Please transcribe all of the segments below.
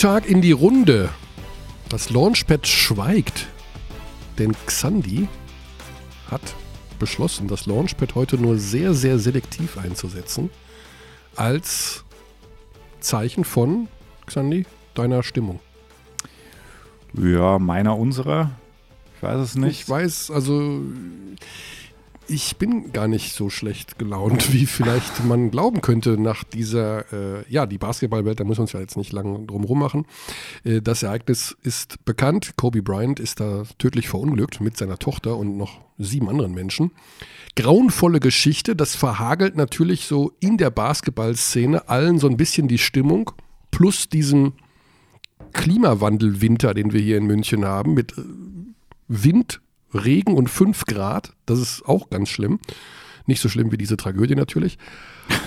Tag in die Runde. Das Launchpad schweigt, denn Xandi hat beschlossen, das Launchpad heute nur sehr, sehr selektiv einzusetzen, als Zeichen von, Xandi, deiner Stimmung. Ja, meiner, unserer. Ich weiß es nicht. Ich weiß, also ich bin gar nicht so schlecht gelaunt, wie vielleicht man glauben könnte nach dieser, äh, ja, die Basketballwelt, da müssen wir uns ja jetzt nicht lange drum rummachen. Äh, das Ereignis ist bekannt. Kobe Bryant ist da tödlich verunglückt mit seiner Tochter und noch sieben anderen Menschen. Grauenvolle Geschichte, das verhagelt natürlich so in der Basketballszene allen so ein bisschen die Stimmung, plus diesen Klimawandelwinter, den wir hier in München haben, mit äh, Wind, Regen und 5 Grad. Das ist auch ganz schlimm. Nicht so schlimm wie diese Tragödie natürlich.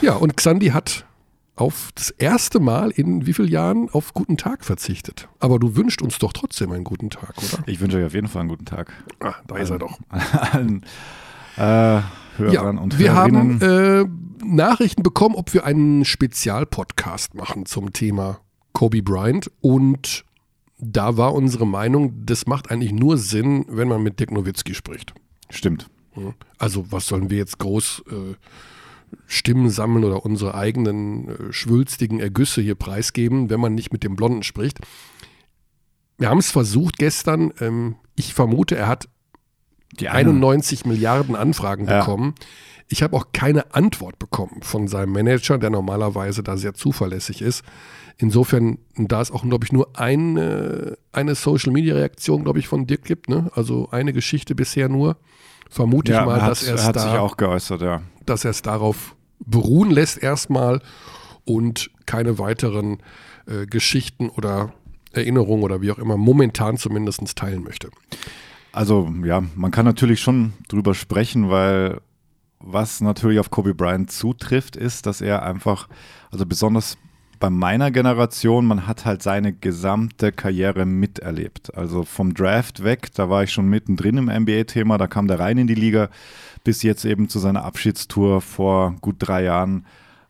Ja, und Xandi hat auf das erste Mal in wie vielen Jahren auf guten Tag verzichtet. Aber du wünschst uns doch trotzdem einen guten Tag, oder? Ich wünsche euch auf jeden Fall einen guten Tag. Ah, da ist er doch. Allen äh, Hörern ja, und wir Hörerinnen. haben äh, Nachrichten bekommen, ob wir einen Spezialpodcast machen zum Thema Kobe Bryant. Und da war unsere Meinung, das macht eigentlich nur Sinn, wenn man mit Dirk Nowitzki spricht. Stimmt. Also was sollen wir jetzt groß äh, Stimmen sammeln oder unsere eigenen äh, schwülstigen Ergüsse hier preisgeben, wenn man nicht mit dem Blonden spricht? Wir haben es versucht gestern. Ähm, ich vermute, er hat Die eine- 91 Milliarden Anfragen Ja. bekommen. Ich habe auch keine Antwort bekommen von seinem Manager, der normalerweise da sehr zuverlässig ist. Insofern, da es auch, glaube ich, nur eine, eine Social-Media-Reaktion, glaube ich, von Dirk gibt, ne? also eine Geschichte bisher nur, vermute ja, ich mal, dass er es hat sich da, auch geäußert, ja. dass er es darauf beruhen lässt erstmal und keine weiteren äh, Geschichten oder Erinnerungen oder wie auch immer momentan zumindest teilen möchte. Also ja, man kann natürlich schon drüber sprechen, weil was natürlich auf Kobe Bryant zutrifft, ist, dass er einfach, also besonders bei meiner Generation, man hat halt seine gesamte Karriere miterlebt. Also vom Draft weg, da war ich schon mittendrin im NBA-Thema, da kam der rein in die Liga, bis jetzt eben zu seiner Abschiedstour vor gut drei Jahren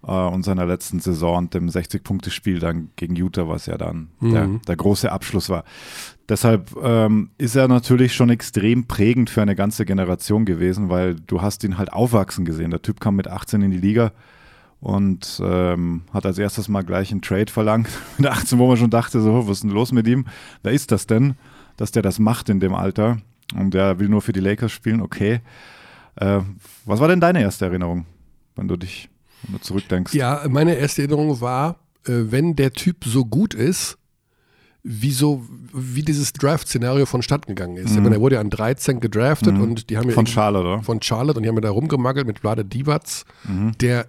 äh, und seiner letzten Saison und dem 60-Punkte-Spiel dann gegen Utah, was ja dann der, Mhm. der große Abschluss war. Deshalb ähm, ist er natürlich schon extrem prägend für eine ganze Generation gewesen, weil du hast ihn halt aufwachsen gesehen. Der Typ kam mit 18 in die Liga und ähm, hat als erstes mal gleich einen Trade verlangt. Mit 18, wo man schon dachte, so, was ist denn los mit ihm? Wer ist das denn, dass der das macht in dem Alter? Und der will nur für die Lakers spielen, okay. Äh, was war denn deine erste Erinnerung, wenn du dich wenn du zurückdenkst? Ja, meine erste Erinnerung war, äh, wenn der Typ so gut ist, wieso, wie dieses Draft-Szenario vonstatten gegangen ist. Ich meine, er wurde ja an 13 gedraftet und die haben ja Mhm. Von Charlotte, oder? von Charlotte und die haben ja da rumgemaggelt mit Vlade Divac, Mhm. der,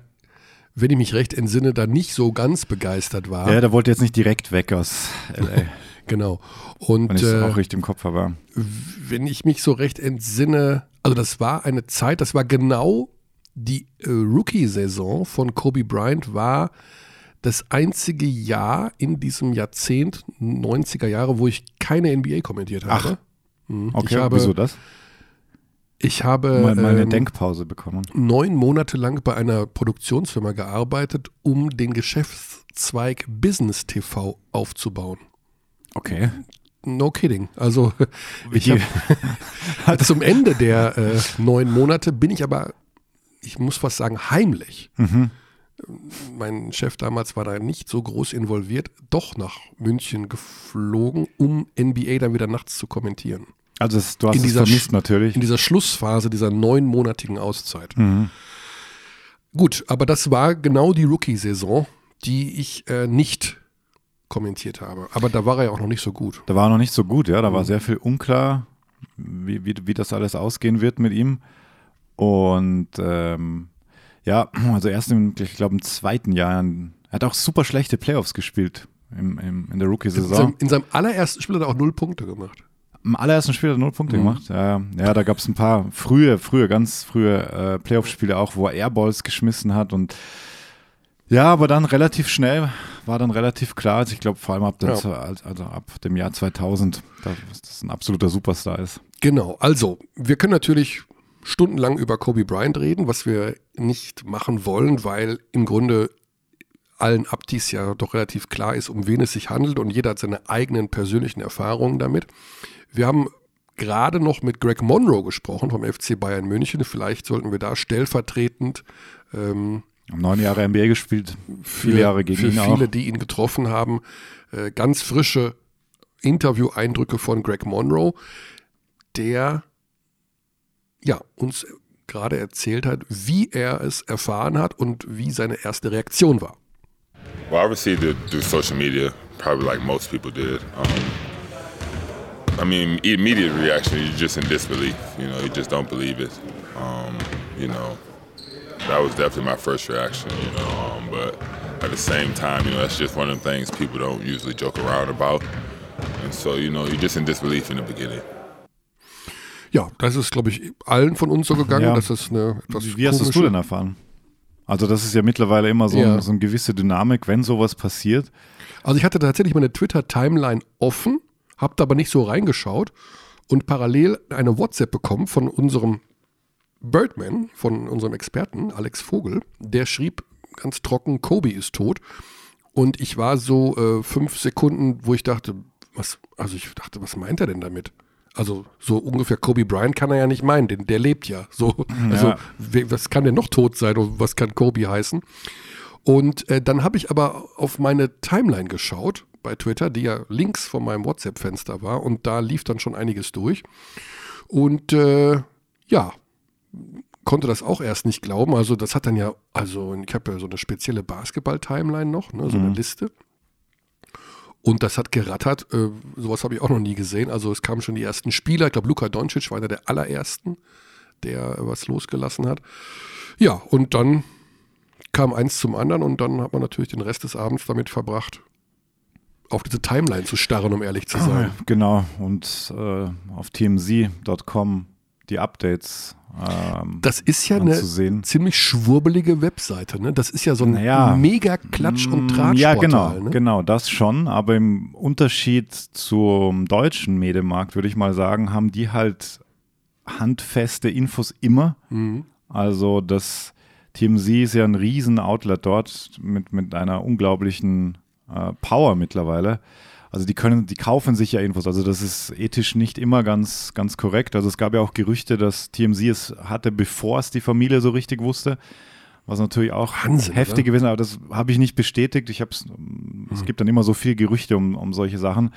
wenn ich mich recht entsinne, da nicht so ganz begeistert war. Ja, der wollte jetzt nicht direkt weg aus LA, Genau. wenn Und ich es äh, auch richtig im Kopf habe. wenn ich mich so recht entsinne, also das war eine Zeit, das war genau die äh, Rookie-Saison von Kobe Bryant war das einzige Jahr in diesem Jahrzehnt, 90er Jahre, wo ich keine NBA kommentiert habe. Mhm. Okay, habe, wieso das? Ich habe Mal, mal eine ähm, Denkpause bekommen. neun Monate lang bei einer Produktionsfirma gearbeitet, um den Geschäftszweig Business TV aufzubauen. Okay. No kidding. Also ich habe zum Ende der äh, neun Monate bin ich aber, ich muss fast sagen, heimlich. Mhm. Mein Chef damals war da nicht so groß involviert, doch nach München geflogen, um NBA dann wieder nachts zu kommentieren. Also das, du hast In es dieser vermisst natürlich. In dieser Schlussphase dieser neunmonatigen Auszeit. Mhm. Gut, aber das war genau die Rookie-Saison, die ich äh, nicht kommentiert habe. Aber da war er ja auch noch nicht so gut. Da war er noch nicht so gut, ja. Da Mhm. war sehr viel unklar, wie, wie, wie das alles ausgehen wird mit ihm. Und ähm, ja, also erst im, ich glaube, im zweiten Jahr, er hat auch super schlechte Playoffs gespielt im, im, in der In Rookie-Saison. seinem, in seinem allerersten Spiel hat er auch null Punkte gemacht. Im allerersten Spiel hat er null Punkte Mhm. gemacht. Ja, ja da gab es ein paar frühe, frühe, ganz frühe äh, Playoff-Spiele auch, wo er Airballs geschmissen hat und ja, aber dann relativ schnell war dann relativ klar, also ich glaube vor allem ab, dem, Ja. also ab dem Jahr 2000, dass das ein absoluter Superstar ist. Genau, also wir können natürlich stundenlang über Kobe Bryant reden, was wir nicht machen wollen, weil im Grunde allen Abdis ja doch relativ klar ist, um wen es sich handelt und jeder hat seine eigenen persönlichen Erfahrungen damit. Wir haben gerade noch mit Greg Monroe gesprochen vom FC Bayern München. Vielleicht sollten wir da stellvertretend ähm, neun Jahre NBA gespielt, viele Jahre gegen für ihn viele, auch. die ihn getroffen haben, äh, ganz frische Interview-Eindrücke von Greg Monroe, der ja uns gerade erzählt hat, wie er es erfahren hat und wie seine erste Reaktion war. Well, I received it through social media, probably like most people did. Um, I mean, immediate reaction, you're just in disbelief. You know, you just don't believe it. Um, you know, that was definitely my first reaction. You know, um, but at the same time, you know, that's just one of the things people don't usually joke around about. And so, you know, you're just in disbelief in the beginning. Ja, das ist, glaube ich, allen von uns so gegangen. Ja. Das ist eine etwas Wie hast du denn erfahren? Also das ist ja mittlerweile immer so, Ja. ein, so eine gewisse Dynamik, wenn sowas passiert. Also ich hatte tatsächlich meine Twitter-Timeline offen, habe da aber nicht so reingeschaut und parallel eine WhatsApp bekommen von unserem Birdman, von unserem Experten Alex Vogel. Der schrieb ganz trocken, Kobe ist tot. Und ich war so äh, fünf Sekunden, wo ich dachte, was, also ich dachte, was meint er denn damit? Also so ungefähr Kobe Bryant kann er ja nicht meinen, denn der lebt ja. So, also Ja. was kann denn noch tot sein und was kann Kobe heißen? Und äh, dann habe ich aber auf meine Timeline geschaut bei Twitter, die ja links von meinem WhatsApp-Fenster war und da lief dann schon einiges durch. Und äh, ja, konnte das auch erst nicht glauben. Also das hat dann ja, also ich habe ja so eine spezielle Basketball-Timeline noch, ne, so eine Liste. Und das hat gerattert. Äh, sowas habe ich auch noch nie gesehen. Also es kamen schon die ersten Spieler. Ich glaube, Luka Doncic war einer der allerersten, der was losgelassen hat. Ja, und dann kam eins zum anderen und dann hat man natürlich den Rest des Abends damit verbracht, auf diese Timeline zu starren, um ehrlich zu sein. Genau. Und äh, auf tmz.com die Updates ähm, Das ist ja eine anzusehen. ziemlich schwurbelige Webseite. Ne? Das ist ja so ein Naja. mega Klatsch- und Mm, Tratschportal. Ja, genau, ne? genau, das schon. Aber im Unterschied zum deutschen Medienmarkt, würde ich mal sagen, haben die halt handfeste Infos immer. Mhm. Also das TMZ ist ja ein riesen Outlet dort mit, mit einer unglaublichen äh, Power mittlerweile. Also die können, die kaufen sich ja Infos. Also das ist ethisch nicht immer ganz, ganz korrekt. Also es gab ja auch Gerüchte, dass TMZ es hatte, bevor es die Familie so richtig wusste. Was natürlich auch Wahnsinn, heftig oder? gewesen, aber das habe ich nicht bestätigt. Ich hab's, es gibt dann immer so viel Gerüchte um, um solche Sachen.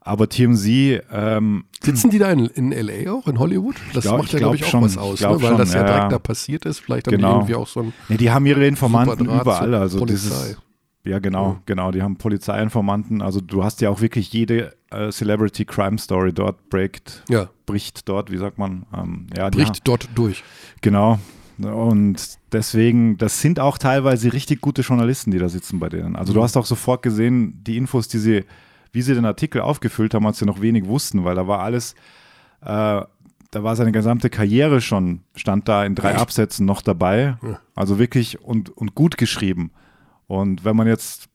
Aber TMZ, ähm, Sitzen die da in, in L.A. auch, in Hollywood? Das glaub- macht ja, glaube ich, glaub auch schon. was aus, ne? weil schon, das ja ja, direkt da passiert ist. Vielleicht haben Genau. die irgendwie auch so ein nee, die haben ihre Informanten überall. Also dieses, ja, genau, genau. Die haben Polizeiinformanten. Also du hast ja auch wirklich jede äh, Celebrity Crime Story dort breakt, ja, bricht dort, wie sagt man? Ähm, ja, die bricht dort durch. Genau. Und deswegen, das sind auch teilweise richtig gute Journalisten, die da sitzen bei denen. Also du hast auch sofort gesehen, die Infos, die sie, wie sie den Artikel aufgefüllt haben, als sie noch wenig wussten, weil da war alles, äh, da war seine gesamte Karriere schon, stand da in drei Absätzen noch dabei. Also wirklich und, und gut geschrieben. Und wenn man jetzt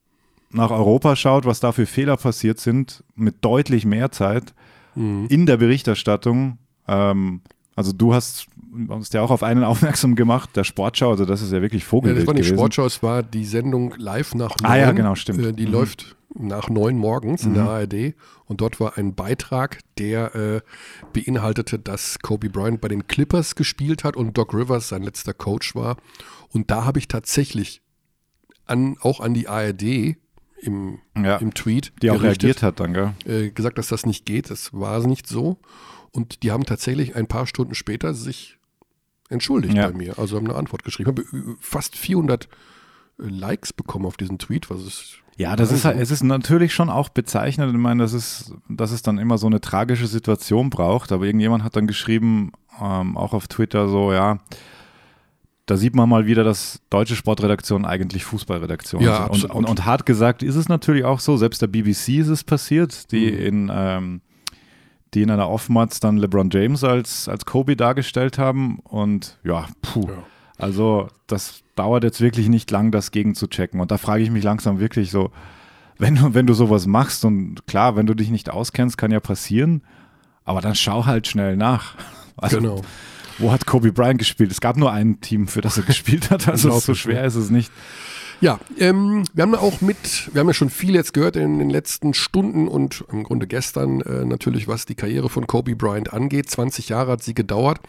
nach Europa schaut, was da für Fehler passiert sind, mit deutlich mehr Zeit in der Berichterstattung, ähm, also du hast uns ja auch auf einen aufmerksam gemacht, der Sportschau, also das ist ja wirklich Ja, Vogelwild das war nicht gewesen. Sportschau, es war die Sendung live nach neun. Ah ja, genau, stimmt. Äh, Die Mhm. läuft nach neun morgens in der ARD und dort war ein Beitrag, der äh, beinhaltete, dass Kobe Bryant bei den Clippers gespielt hat und Doc Rivers sein letzter Coach war. Und da habe ich tatsächlich an, auch an die ARD im, Ja, im Tweet die auch reagiert hat dann, gell? äh, gesagt, dass das nicht geht. Das war nicht so. Und die haben tatsächlich ein paar Stunden später sich entschuldigt Ja. bei mir. Also haben eine Antwort geschrieben. Ich habe äh, fast 400 Likes bekommen auf diesen Tweet, was ist Ja, das ist halt, es ist natürlich schon auch bezeichnend. Ich meine, das ist, dass es dann immer so eine tragische Situation braucht. Aber irgendjemand hat dann geschrieben, ähm, auch auf Twitter so, ja, da sieht man mal wieder, dass deutsche Sportredaktionen eigentlich Fußballredaktionen Ja, sind. Und, und, und hart gesagt ist es natürlich auch so, selbst der BBC ist es passiert, die Mhm. in, ähm, die in einer Offmatz dann LeBron James als, als Kobe dargestellt haben. Und ja, puh. Ja. Also das dauert jetzt wirklich nicht lang, das gegen zu checken. Und da frage ich mich langsam wirklich so, wenn du, wenn du sowas machst und klar, wenn du dich nicht auskennst, kann ja passieren, aber dann schau halt schnell nach. Also, genau. Wo hat Kobe Bryant gespielt? Es gab nur ein Team, für das er gespielt hat, also so schwer ist es nicht. Ja, ähm, wir haben auch mit, wir haben ja schon viel jetzt gehört in den letzten Stunden und im Grunde gestern äh, natürlich, was die Karriere von Kobe Bryant angeht. 20 Jahre hat sie gedauert.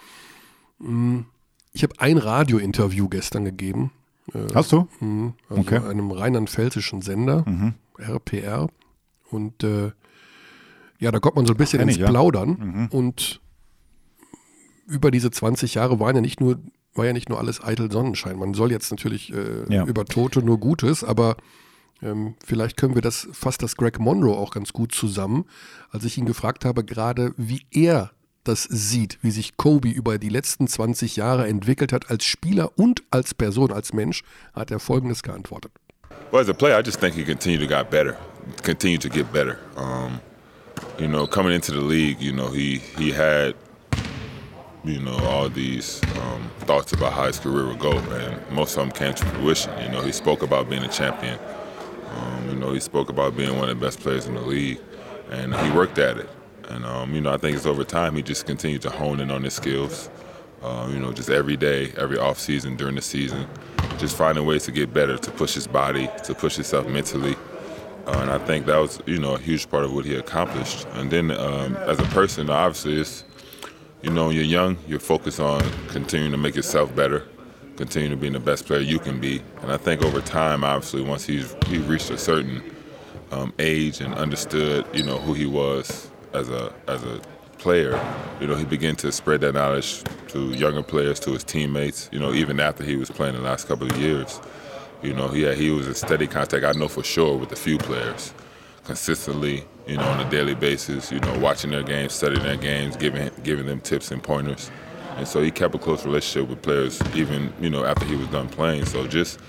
Hm, ich habe ein Radiointerview gestern gegeben. Äh, Hast du? Mh, also okay. einem rheinland-pfälzischen Sender, mhm. RPR. Und äh, ja, da kommt man so ein bisschen ins ich, Plaudern. Ja. Mhm. Und über diese 20 Jahre waren ja nicht nur war ja nicht nur alles eitel Sonnenschein. Man soll jetzt natürlich äh, ja. über Tote nur Gutes, aber ähm, vielleicht können wir das, fasst das Greg Monroe auch ganz gut zusammen, als ich ihn gefragt habe, gerade wie er das sieht, wie sich Kobe über die letzten 20 Jahre entwickelt hat als Spieler und als Person, als Mensch, hat er folgendes geantwortet. Well, as a player, I just think he continued to get better, continued to get better. Um, you know, coming into the league, you know, he he had you know, all these um, thoughts about how his career would go, and most of them came to fruition. You know, he spoke about being a champion. Um, you know, he spoke about being one of the best players in the league, and he worked at it. And um, you know, I think it's over time he just continued to hone in on his skills. Uh, you know, just every day, every off season, during the season, just finding ways to get better, to push his body, to push himself mentally. Uh, and I think that was, you know, a huge part of what he accomplished. And then um, as a person, obviously, it's you know, when you're young, you're focused on continuing to make yourself better, continue to be the best player you can be. And I think over time, obviously, once he's he reached a certain um, age and understood, you know, who he was as a as a player, you know, he began to spread that knowledge to younger players, to his teammates. You know, even after he was playing the last couple of years, you know, yeah, he was in steady contact. I know for sure with a few players, consistently you know, on a daily basis, you know, watching their games, studying their games, giving giving them tips and pointers. And so he kept a close relationship with players even, you know, after he was done playing. So just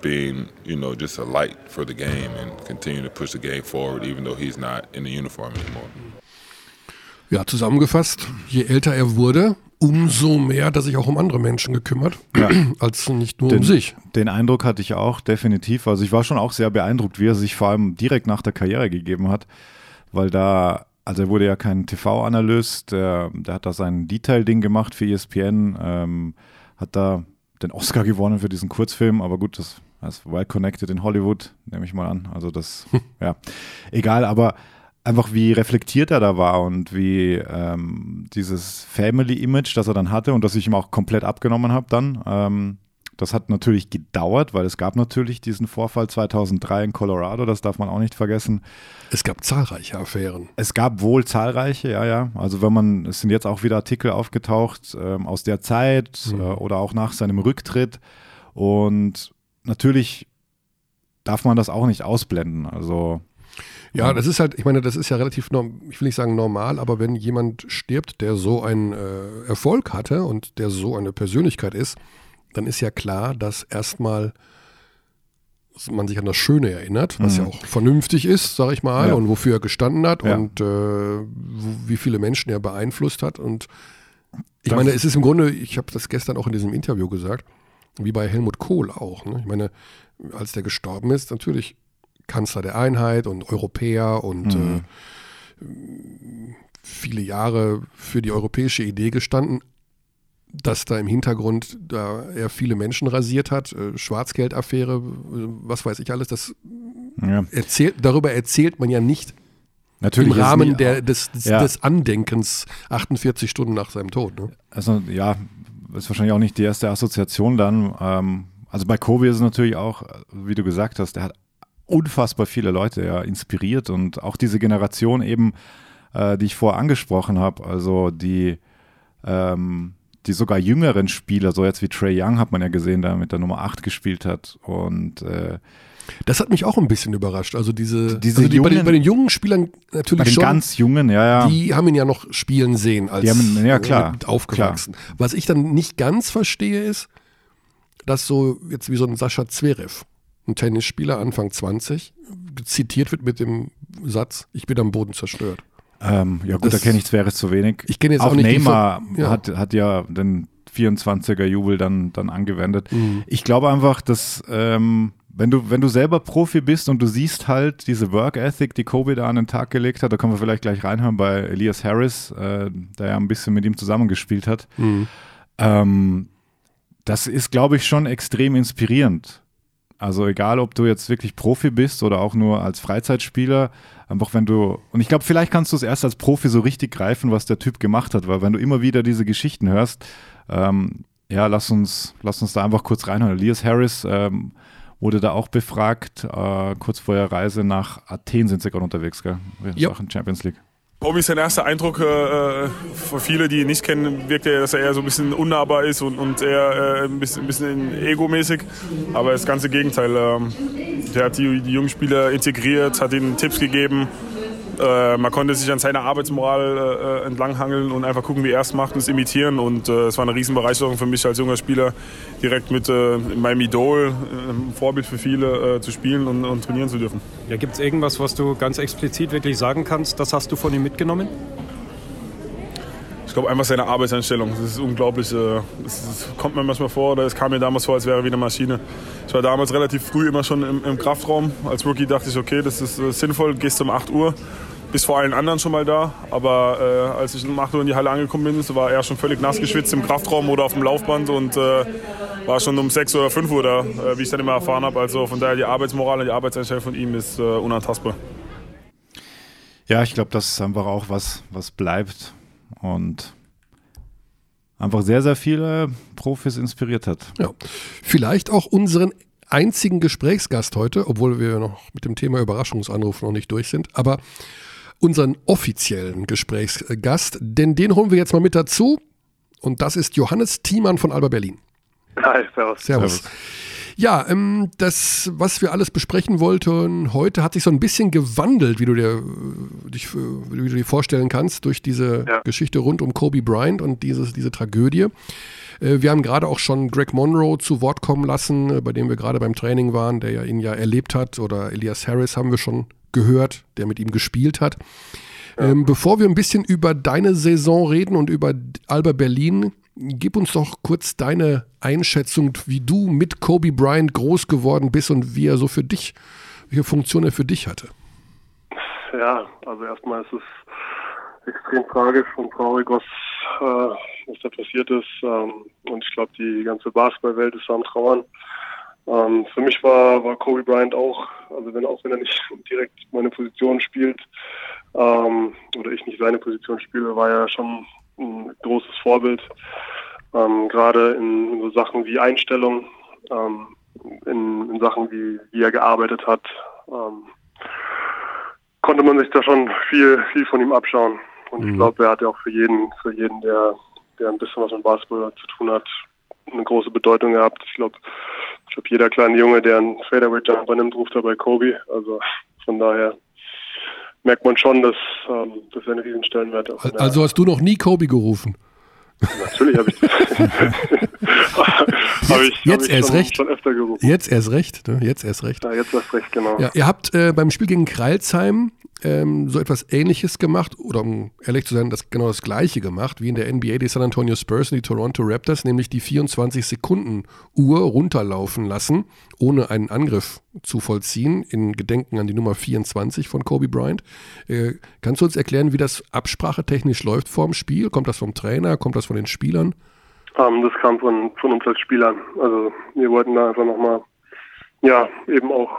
being, you know, just a light for the game and continue to push the game forward even though he's not in the uniform anymore. Ja, zusammengefasst, je älter er wurde, umso mehr hat er sich auch um andere Menschen gekümmert, ja. als nicht nur den, um sich. Den Eindruck hatte ich auch, definitiv. Also ich war schon auch sehr beeindruckt, wie er sich vor allem direkt nach der Karriere gegeben hat weil da, also er wurde ja kein TV-Analyst, der, der, hat da sein Detail-Ding gemacht für ESPN, ähm, hat da den Oscar gewonnen für diesen Kurzfilm, aber gut, das, ist well connected in Hollywood, nehme ich mal an. Also das, ja, egal, aber einfach wie reflektiert er da war und wie ähm, dieses Family-Image, das er dann hatte und das ich ihm auch komplett abgenommen habe dann, ähm, das hat natürlich gedauert, weil es gab natürlich diesen Vorfall 2003 in Colorado, das darf man auch nicht vergessen. Es gab zahlreiche Affären. Es gab wohl zahlreiche, ja, ja. Also wenn man, es sind jetzt auch wieder Artikel aufgetaucht ähm, aus der Zeit mhm. äh, oder auch nach seinem Rücktritt. Und natürlich darf man das auch nicht ausblenden. Also ja, das ist halt, ich meine, das ist ja relativ, ich will nicht sagen normal, aber wenn jemand stirbt, der so einen äh, Erfolg hatte und der so eine Persönlichkeit ist, dann ist ja klar, dass erstmal man sich an das Schöne erinnert, was mhm. ja auch vernünftig ist, sage ich mal, ja. und wofür er gestanden hat ja. und äh, wie viele Menschen er beeinflusst hat. Und ich das meine, es ist im Grunde, ich habe das gestern auch in diesem Interview gesagt, wie bei Helmut Kohl auch. Ne? Ich meine, als der gestorben ist, natürlich Kanzler der Einheit und Europäer und mhm. äh, viele Jahre für die europäische Idee gestanden, dass da im Hintergrund da er viele Menschen rasiert hat, äh, Schwarzgeldaffäre, was weiß ich alles, das ja. erzählt, darüber erzählt man ja nicht Natürlich im Rahmen der, des, des, ja. des, Andenkens 48 Stunden nach seinem Tod. Ne? Also ja, ist wahrscheinlich auch nicht die erste Assoziation dann. Ähm, also bei Kobe ist es natürlich auch, wie du gesagt hast, der hat unfassbar viele Leute ja, inspiriert und auch diese Generation eben, äh, die ich vorher angesprochen habe, also die ähm, die sogar jüngeren Spieler, so jetzt wie Trey Young hat man ja gesehen, der mit der Nummer 8 gespielt hat und äh, das hat mich auch ein bisschen überrascht. Also diese, diese also die, jungen, bei, den, bei, den, jungen Spielern natürlich bei den schon. ganz jungen, ja, ja. Die haben ihn ja noch spielen sehen als die haben, ja, klar, aufgewachsen. Klar. Was ich dann nicht ganz verstehe ist, dass so jetzt wie so ein Sascha Zverev, ein Tennisspieler Anfang 20, zitiert wird mit dem Satz: Ich bin am Boden zerstört. Ähm, ja gut, das, da kenne ich Zverev zu wenig. Ich kenne jetzt auch, auch nicht Neymar ja. Hat, hat ja den 24er Jubel dann, dann angewendet. Mhm. Ich glaube einfach, dass ähm, wenn du, wenn du selber Profi bist und du siehst halt diese Work Ethic, die Kobe da an den Tag gelegt hat, da können wir vielleicht gleich reinhören bei Elias Harris, äh, der ja ein bisschen mit ihm zusammengespielt hat. Mhm. Ähm, das ist, glaube ich, schon extrem inspirierend. Also egal, ob du jetzt wirklich Profi bist oder auch nur als Freizeitspieler, einfach wenn du, und ich glaube, vielleicht kannst du es erst als Profi so richtig greifen, was der Typ gemacht hat, weil wenn du immer wieder diese Geschichten hörst, ähm, ja, lass uns, lass uns da einfach kurz reinhören. Elias Harris ähm, wurde da auch befragt, äh, kurz vor der Reise nach Athen sind sie gerade unterwegs, gell? In Champions League. Bobby, sein erster Eindruck, äh, für viele, die ihn nicht kennen, wirkt er, dass er eher so ein bisschen unnahbar ist und, und eher äh, ein bisschen, ein bisschen egomäßig. Aber das ganze Gegenteil. Ähm, der hat die, die jungen Spieler integriert, hat ihnen Tipps gegeben, äh, man konnte sich an seiner Arbeitsmoral äh, entlanghangeln und einfach gucken, wie er es macht und es imitieren. Und äh, es war eine Riesenbereicherung für mich als junger Spieler, direkt mit äh, meinem Idol, äh, ein Vorbild für viele, äh, zu spielen und, und, trainieren zu dürfen. Ja, Gibt es irgendwas, was du ganz explizit wirklich sagen kannst, das hast du von ihm mitgenommen? Ich glaube einfach seine Arbeitseinstellung. Das ist unglaublich. Das, kommt mir manchmal vor, es kam mir damals vor, als wäre er wie eine Maschine. Ich war damals relativ früh immer schon im, Kraftraum. Als Rookie dachte ich, okay, das ist sinnvoll, gehst um 8 Uhr bis vor allen anderen schon mal da. Aber äh, als ich um 8 Uhr in die Halle angekommen bin, war er schon völlig nass geschwitzt im Kraftraum oder auf dem Laufband und äh, war schon um 6 oder 5 Uhr da, äh, wie ich dann immer erfahren habe. Also von daher die Arbeitsmoral und die Arbeitseinstellung von ihm ist äh, unantastbar. Ja, ich glaube, das ist einfach auch was, was bleibt und einfach sehr, sehr viele Profis inspiriert hat. Ja, vielleicht auch unseren einzigen Gesprächsgast heute, obwohl wir noch mit dem Thema Überraschungsanruf noch nicht durch sind. Aber unseren offiziellen Gesprächsgast, denn den holen wir jetzt mal mit dazu. Und das ist Johannes Thiemann von Alba Berlin. Hi, servus. Servus. servus. Ja, ähm, das, was wir alles besprechen wollten heute, hat sich so ein bisschen gewandelt, wie du dir, dich, wie du dir vorstellen kannst, durch diese ja. Geschichte rund um Kobe Bryant und dieses, diese Tragödie. Äh, wir haben gerade auch schon Greg Monroe zu Wort kommen lassen, äh, bei dem wir gerade beim Training waren, der ja ihn ja erlebt hat. Oder Elias Harris haben wir schon gehört, der mit ihm gespielt hat. Ähm, bevor wir ein bisschen über deine Saison reden und über Alba Berlin, gib uns doch kurz deine Einschätzung, wie du mit Kobe Bryant groß geworden bist und wie er so für dich, welche Funktion er für dich hatte. Ja, also erstmal ist es extrem tragisch und traurig, was, äh, was da passiert ist. Ähm, und ich glaube, die ganze Basketballwelt ist am Trauern. Ähm, für mich war, war Kobe Bryant auch, also wenn auch wenn er nicht direkt meine Position spielt ähm, oder ich nicht seine Position spiele, war er schon ein großes Vorbild. Ähm, Gerade in, so Sachen wie Einstellung, ähm, in, in, Sachen wie, wie er gearbeitet hat, ähm, konnte man sich da schon viel, viel von ihm abschauen. Und mhm. ich glaube, er hat ja auch für jeden, für jeden, der, der ein bisschen was mit Basketball zu tun hat, eine große Bedeutung gehabt. Ich glaube, ich glaube, jeder kleine Junge, der einen Fadeaway Jumper nimmt, ruft dabei Kobe. Also von daher merkt man schon, dass, ähm, dass er einen riesen Stellenwert hat. Also hast du noch nie Kobe gerufen? Natürlich habe ich hab ich, jetzt hab erst schon, recht. Schon öfter gerufen. Jetzt erst recht, ne? Jetzt erst recht. Ja, jetzt erst recht, genau. Ja, ihr habt äh, beim Spiel gegen Kreilsheim ähm, so etwas Ähnliches gemacht, oder um ehrlich zu sein, das genau das Gleiche gemacht, wie in der NBA die San Antonio Spurs und die Toronto Raptors, nämlich die 24 Sekunden Uhr runterlaufen lassen, ohne einen Angriff zu vollziehen, in Gedenken an die Nummer 24 von Kobe Bryant. Äh, kannst du uns erklären, wie das absprachetechnisch läuft vor dem Spiel? Kommt das vom Trainer? Kommt das von den Spielern? Um, ähm, das kam von, von uns als Spielern. Also wir wollten da einfach nochmal, ja, eben auch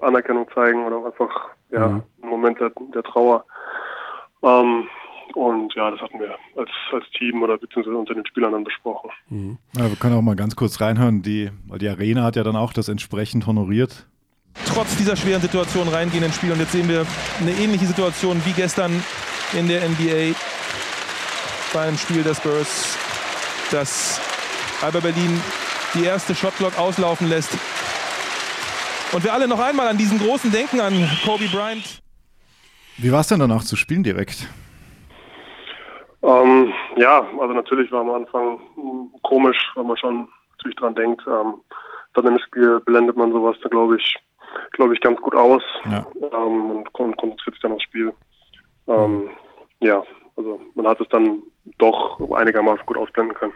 Anerkennung zeigen oder einfach ja, mhm. Moment der, der Trauer. Ähm, und ja, das hatten wir als, als Team oder beziehungsweise unter den Spielern dann besprochen. Mhm. Ja, wir können auch mal ganz kurz reinhören, die, weil die Arena hat ja dann auch das entsprechend honoriert. Trotz dieser schweren Situation reingehen ins Spiel und jetzt sehen wir eine ähnliche Situation wie gestern in der NBA beim Spiel der Spurs, dass Alba Berlin die erste Shotclock auslaufen lässt und wir alle noch einmal an diesen großen denken, an Kobe Bryant. Wie war es denn danach zu spielen direkt? Ähm, ja, also natürlich war am Anfang komisch, weil man schon natürlich dran denkt. Ähm, dann im Spiel blendet man sowas da, glaube ich, glaube ich, ganz gut aus ja. ähm, und konzentriert sich dann aufs Spiel. Ähm, ja, also man hat es dann doch einigermaßen gut ausblenden können.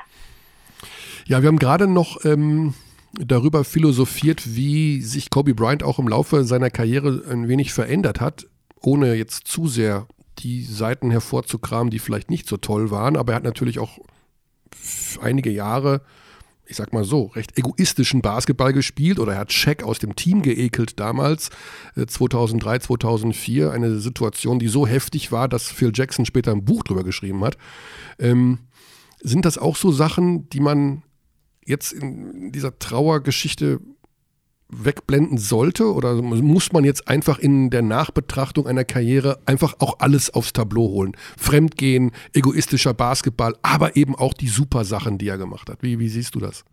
Ja, wir haben gerade noch ähm, darüber philosophiert, wie sich Kobe Bryant auch im Laufe seiner Karriere ein wenig verändert hat, ohne jetzt zu sehr die Seiten hervorzukramen, die vielleicht nicht so toll waren. Aber er hat natürlich auch einige Jahre ich sag mal so, recht egoistischen Basketball gespielt oder er hat Shaq aus dem Team geekelt damals, 2003, äh, 2004. Eine Situation, die so heftig war, dass Phil Jackson später ein Buch drüber geschrieben hat. Ähm, sind das auch so Sachen, die man jetzt in dieser Trauergeschichte wegblenden sollte? Oder muss man jetzt einfach in der Nachbetrachtung einer Karriere einfach auch alles aufs Tableau holen? Fremdgehen, egoistischer Basketball, aber eben auch die super Sachen, die er gemacht hat. Wie, wie siehst du das?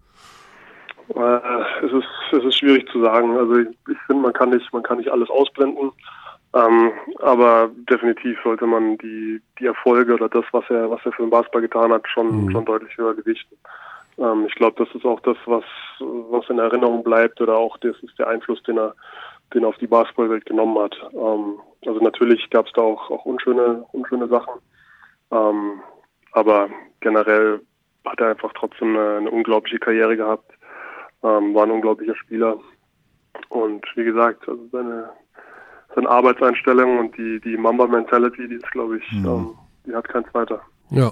Äh, es, ist, es ist schwierig zu sagen. Also ich, ich finde, man kann nicht, man kann nicht alles ausblenden. Ähm, aber definitiv sollte man die, die Erfolge oder das, was er, was er für den Basketball getan hat, schon, mhm. schon deutlich höher gewichten. Ähm, ich glaube, das ist auch das, was, was in Erinnerung bleibt oder auch das ist der Einfluss, den er, den er auf die Basketballwelt genommen hat. Ähm, also natürlich gab es da auch, auch unschöne, unschöne Sachen. Ähm, aber generell hat er einfach trotzdem eine, eine unglaubliche Karriere gehabt, ähm, war ein unglaublicher Spieler. Und wie gesagt, also seine, seine Arbeitseinstellung und die, die Mamba-Mentality, die ist, glaube ich, mhm. ähm, die hat kein zweiter. Ja.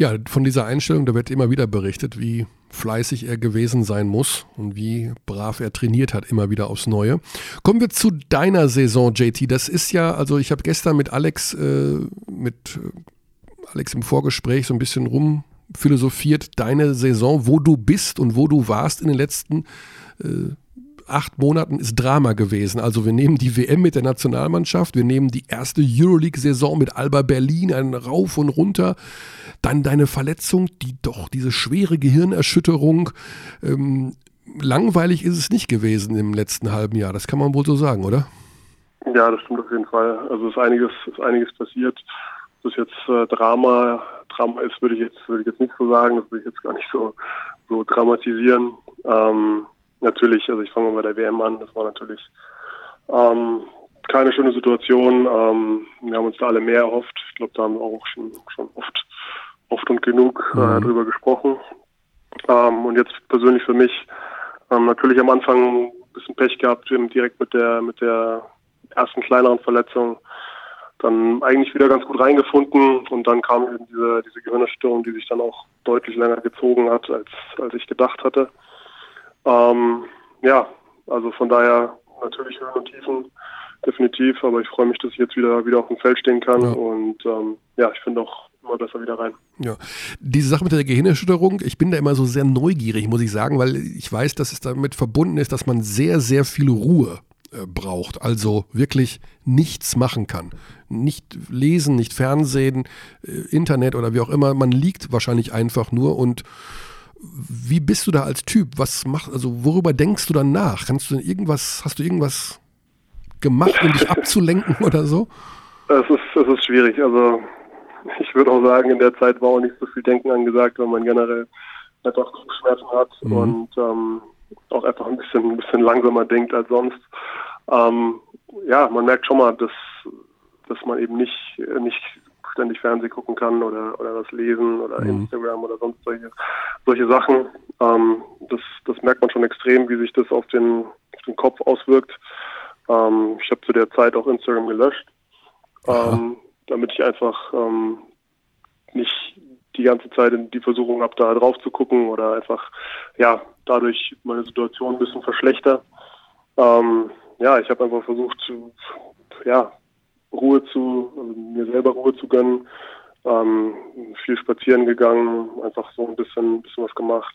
Ja, von dieser Einstellung, da wird immer wieder berichtet, wie fleißig er gewesen sein muss und wie brav er trainiert hat, immer wieder aufs Neue. Kommen wir zu deiner Saison, JT. Das ist ja, also ich habe gestern mit Alex, äh, mit äh, Alex im Vorgespräch so ein bisschen rumphilosophiert, deine Saison, wo du bist und wo du warst in den letzten äh, acht Monaten ist Drama gewesen. Also wir nehmen die WM mit der Nationalmannschaft, wir nehmen die erste Euroleague-Saison mit Alba Berlin, einen Rauf und runter, dann deine Verletzung, die doch diese schwere Gehirnerschütterung. Ähm, langweilig ist es nicht gewesen im letzten halben Jahr, das kann man wohl so sagen, oder? Ja, das stimmt auf jeden Fall. Also ist einiges, ist einiges passiert. Das jetzt äh, Drama, Drama ist, würde ich jetzt, würde ich jetzt nicht so sagen. Das würde ich jetzt gar nicht so, so dramatisieren. Ähm, natürlich, also ich fange mal bei der WM an, das war natürlich ähm, keine schöne Situation. Ähm, wir haben uns da alle mehr erhofft. Ich glaube, da haben wir auch schon, schon oft, oft und genug äh, mhm. drüber gesprochen. Ähm, und jetzt persönlich für mich ähm, natürlich am Anfang ein bisschen Pech gehabt, direkt mit der mit der ersten kleineren Verletzung. Dann eigentlich wieder ganz gut reingefunden und dann kam eben diese, diese Gehirnerstörung, die sich dann auch deutlich länger gezogen hat, als, als ich gedacht hatte. Ähm, ja, also von daher natürlich Höhen und Tiefen, definitiv, aber ich freue mich, dass ich jetzt wieder, wieder auf dem Feld stehen kann ja. und ähm, ja, ich finde auch immer besser wieder rein. Ja, diese Sache mit der Gehirnerschütterung, ich bin da immer so sehr neugierig, muss ich sagen, weil ich weiß, dass es damit verbunden ist, dass man sehr, sehr viel Ruhe äh, braucht, also wirklich nichts machen kann. Nicht lesen, nicht Fernsehen, äh, Internet oder wie auch immer, man liegt wahrscheinlich einfach nur und wie bist du da als Typ? Was macht, also worüber denkst du dann nach? Kannst du denn irgendwas, hast du irgendwas gemacht, um dich abzulenken oder so? Es ist, es ist schwierig. Also ich würde auch sagen, in der Zeit war auch nicht so viel Denken angesagt, weil man generell einfach Kopfschmerzen hat mhm. und ähm, auch einfach ein bisschen, ein bisschen langsamer denkt als sonst. Ähm, ja, man merkt schon mal, dass, dass man eben nicht, nicht ständig Fernsehen gucken kann oder, oder was lesen oder mhm. Instagram oder sonst solche, solche Sachen. Ähm, das, das merkt man schon extrem, wie sich das auf den, auf den Kopf auswirkt. Ähm, ich habe zu der Zeit auch Instagram gelöscht, ähm, damit ich einfach ähm, nicht die ganze Zeit in die Versuchung habe, da drauf zu gucken oder einfach ja dadurch meine Situation ein bisschen verschlechter. Ähm, ja, ich habe einfach versucht, zu, ja, Ruhe zu, also mir selber Ruhe zu gönnen. Ähm, viel spazieren gegangen, einfach so ein bisschen, bisschen was gemacht.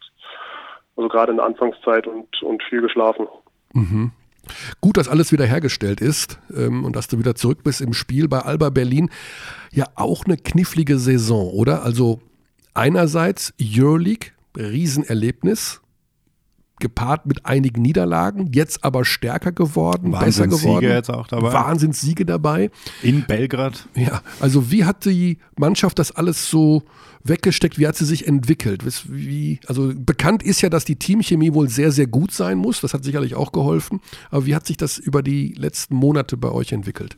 Also gerade in der Anfangszeit und, und viel geschlafen. Mhm. Gut, dass alles wieder hergestellt ist ähm, und dass du wieder zurück bist im Spiel bei Alba Berlin. Ja, auch eine knifflige Saison, oder? Also einerseits Euroleague, Riesenerlebnis, gepaart mit einigen Niederlagen, jetzt aber stärker geworden, besser geworden. Siege jetzt auch dabei. Wahnsinnssiege dabei. In Belgrad. Ja, also wie hat die Mannschaft das alles so weggesteckt? Wie hat sie sich entwickelt? Wie, also bekannt ist ja, dass die Teamchemie wohl sehr, sehr gut sein muss. Das hat sicherlich auch geholfen. Aber wie hat sich das über die letzten Monate bei euch entwickelt?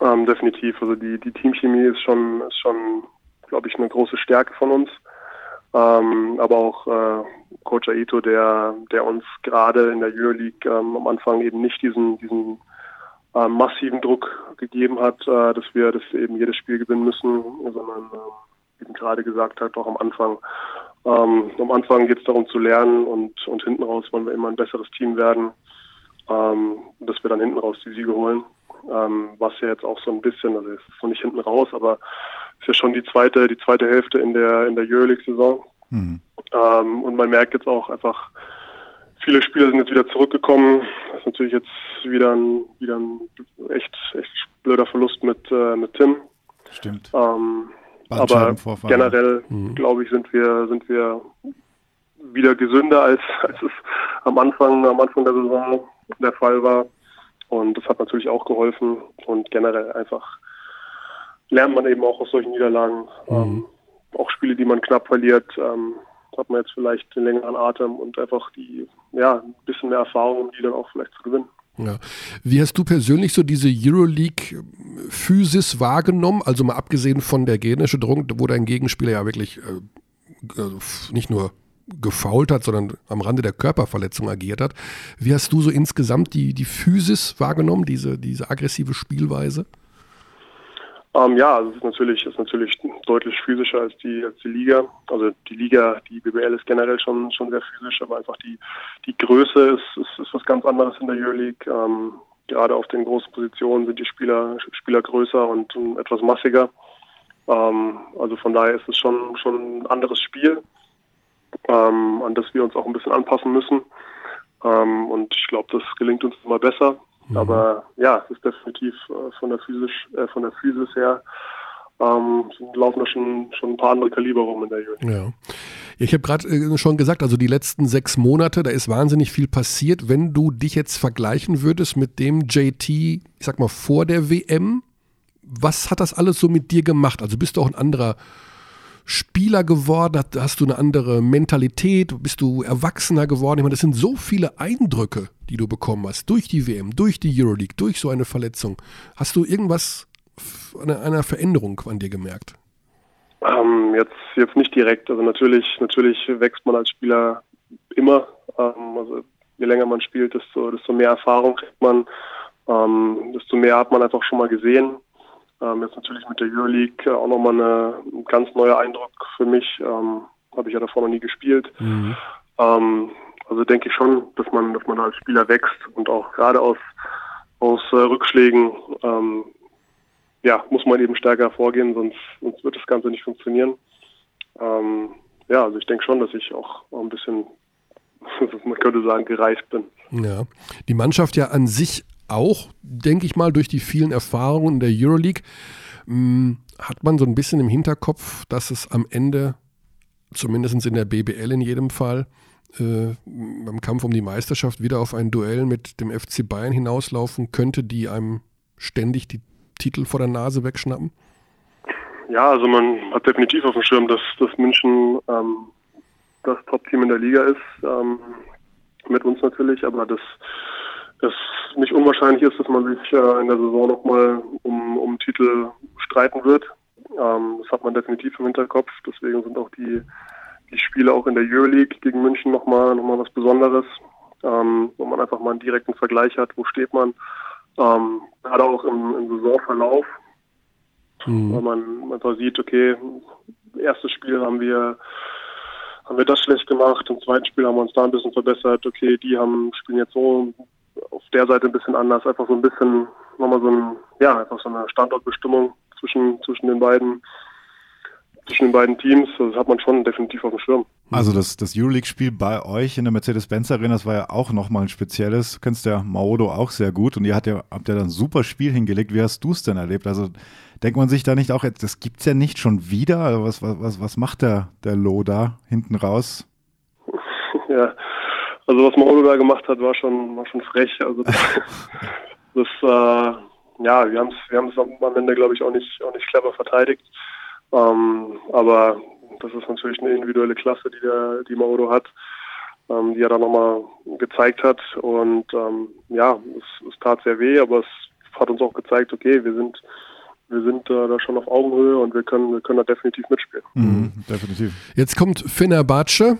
Ähm, definitiv. Also die, die Teamchemie ist schon, ist schon, glaube ich, eine große Stärke von uns. Ähm, aber auch äh, Coach Aito, der, der uns gerade in der Euroleague ähm, am Anfang eben nicht diesen, diesen äh, massiven Druck gegeben hat, äh, dass wir, wir eben jedes Spiel gewinnen müssen, sondern äh, eben gerade gesagt hat, auch am Anfang, Ähm, am Anfang geht es darum zu lernen und, und hinten raus wollen wir immer ein besseres Team werden, ähm, dass wir dann hinten raus die Siege holen. Ähm, was ja jetzt auch so ein bisschen, also es ist noch nicht hinten raus, aber ist ja schon die zweite, die zweite Hälfte in der in der Euroleague-Saison. Mhm. Ähm, und man merkt jetzt auch einfach, viele Spieler sind jetzt wieder zurückgekommen. Das ist natürlich jetzt wieder ein, wieder ein echt, echt blöder Verlust mit, äh, mit Tim. Stimmt. Ähm, aber generell, mhm. glaube ich, sind wir, sind wir wieder gesünder, als, als es am Anfang, am Anfang der Saison der Fall war. Und das hat natürlich auch geholfen. Und generell einfach lernt man eben auch aus solchen Niederlagen. Mhm. Ähm, auch Spiele, die man knapp verliert, ähm, hat man jetzt vielleicht den längeren Atem und einfach die, ja, ein bisschen mehr Erfahrung, um die dann auch vielleicht zu gewinnen. Ja. Wie hast du persönlich so diese Euroleague-Physis wahrgenommen? Also mal abgesehen von der genetische Druck, wo dein Gegenspieler ja wirklich äh, äh, nicht nur gefault hat, sondern am Rande der Körperverletzung agiert hat. Wie hast du so insgesamt die, die Physis wahrgenommen, diese, diese aggressive Spielweise? Ähm, ja, also es ist natürlich, ist natürlich deutlich physischer als die, als die Liga. Also die Liga, die BBL ist generell schon, schon sehr physisch, aber einfach die, die Größe ist, ist, ist was ganz anderes in der Euroleague. Ähm, gerade auf den großen Positionen sind die Spieler, Spieler größer und etwas massiger. Ähm, also von daher ist es schon, schon ein anderes Spiel, ähm, an das wir uns auch ein bisschen anpassen müssen. Ähm, und ich glaube, das gelingt uns immer besser. Mhm. Aber ja, es ist definitiv äh, von der physisch, äh, von der Physis her ähm, laufen da schon, schon ein paar andere Kaliber rum in der Jugend. Ja. Ich habe gerade äh, schon gesagt, also die letzten sechs Monate, da ist wahnsinnig viel passiert. Wenn du dich jetzt vergleichen würdest mit dem JT, ich sag mal, vor der WM, was hat das alles so mit dir gemacht? Also bist du auch ein anderer Spieler geworden? Hast du eine andere Mentalität? Bist du erwachsener geworden? Ich meine, das sind so viele Eindrücke, die du bekommen hast, durch die WM, durch die Euroleague, durch so eine Verletzung. Hast du irgendwas an einer Veränderung an dir gemerkt? Ähm, jetzt, jetzt nicht direkt. Also natürlich, natürlich wächst man als Spieler immer. Ähm, also je länger man spielt, desto, desto mehr Erfahrung kriegt man, ähm, desto mehr hat man einfach schon mal gesehen. Ähm, jetzt natürlich mit der Euroleague auch nochmal eine, ein ganz neuer Eindruck für mich. Ähm, Habe ich ja davor noch nie gespielt. Mhm. Ähm, also denke ich schon, dass man, dass man als Spieler wächst und auch gerade aus, aus äh, Rückschlägen ähm, ja, muss man eben stärker vorgehen, sonst, sonst wird das Ganze nicht funktionieren. Ähm, ja, also ich denke schon, dass ich auch, auch ein bisschen, man könnte sagen, gereift bin. Ja, die Mannschaft ja an sich auch, denke ich mal, durch die vielen Erfahrungen in der Euroleague, hm, hat man so ein bisschen im Hinterkopf, dass es am Ende, zumindest in der BBL in jedem Fall, äh, beim Kampf um die Meisterschaft wieder auf ein Duell mit dem FC Bayern hinauslaufen könnte, die einem ständig die Titel vor der Nase wegschnappen? Ja, also man hat definitiv auf dem Schirm, dass, dass München ähm, das Top-Team in der Liga ist. Ähm, mit uns natürlich, aber dass es nicht unwahrscheinlich ist, dass man sich äh, in der Saison nochmal um, um Titel streiten wird. Ähm, das hat man definitiv im Hinterkopf. Deswegen sind auch die, die Spiele auch in der Euroleague gegen München nochmal noch mal was Besonderes, ähm, wo man einfach mal einen direkten Vergleich hat, wo steht man. Ähm, gerade auch im, im Saisonverlauf, mhm. weil man einfach sieht, okay, erstes Spiel haben wir haben wir das schlecht gemacht, im zweiten Spiel haben wir uns da ein bisschen verbessert, okay, die haben spielen jetzt so auf der Seite ein bisschen anders, einfach so ein bisschen nochmal so ein, ja, einfach so eine Standortbestimmung zwischen, zwischen den beiden zwischen den beiden Teams, das hat man schon definitiv auf dem Schirm. Also das, das Euroleague-Spiel bei euch in der Mercedes-Benz Arena, das war ja auch nochmal ein spezielles. Du kennst ja Maodo auch sehr gut und ihr habt ja, habt ja dann ein super Spiel hingelegt. Wie hast du es denn erlebt? Also denkt man sich da nicht auch, das gibt es ja nicht schon wieder? Also was, was, was macht der, der Lo da hinten raus? Ja, also was Maodo da gemacht hat, war schon, war schon frech. Also das, das äh, ja, wir haben es wir am Ende, glaube ich, auch nicht, auch nicht clever verteidigt. Ähm, aber das ist natürlich eine individuelle Klasse, die der, die Maodo hat, ähm, die er da nochmal gezeigt hat. Und ähm, ja, es, es tat sehr weh, aber es hat uns auch gezeigt, okay, wir sind wir sind äh, da schon auf Augenhöhe und wir können, wir können da definitiv mitspielen. Mhm, definitiv. Jetzt kommt Fenerbahce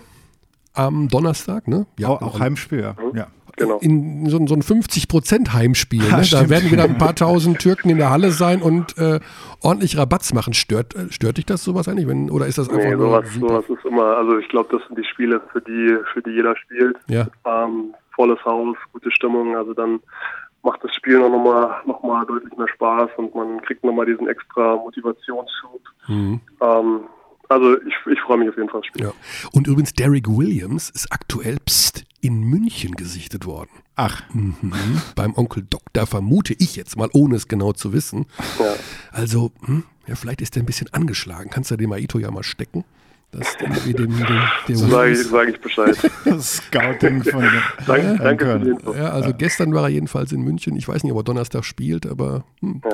am Donnerstag, ne? Ja, auch, auch Heimspiel, ja. Mhm. ja. genau. in so, so ein 50% Heimspiel. Ne? Da stimmt. werden wieder ein paar tausend Türken in der Halle sein und äh, ordentlich Rabatz machen. Stört, äh, stört dich das sowas eigentlich? Wenn, oder ist das einfach Nee, nur sowas, sowas ist immer, also ich glaube, das sind die Spiele, für die, für die jeder spielt. Ja. Ähm, volles Haus, gute Stimmung, also dann macht das Spiel noch mal, noch mal deutlich mehr Spaß und man kriegt noch mal diesen extra Motivationsschub. Mhm. Ähm, also ich, ich freue mich auf jeden Fall aufs Spiel. Ja. Und übrigens, Derek Williams ist aktuell pst, in München gesichtet worden. Ach, Mhm. Beim Onkel Doktor vermute ich jetzt mal, ohne es genau zu wissen. Ja. Also, hm, ja, vielleicht ist der ein bisschen angeschlagen. Kannst du dem Aito ja mal stecken? Das dem, dem, dem, Sage sag ich Bescheid. das Scouting von danke danke für die. Info. Ja, also gestern war er jedenfalls in München. Ich weiß nicht, ob er Donnerstag spielt, aber hm. Ja.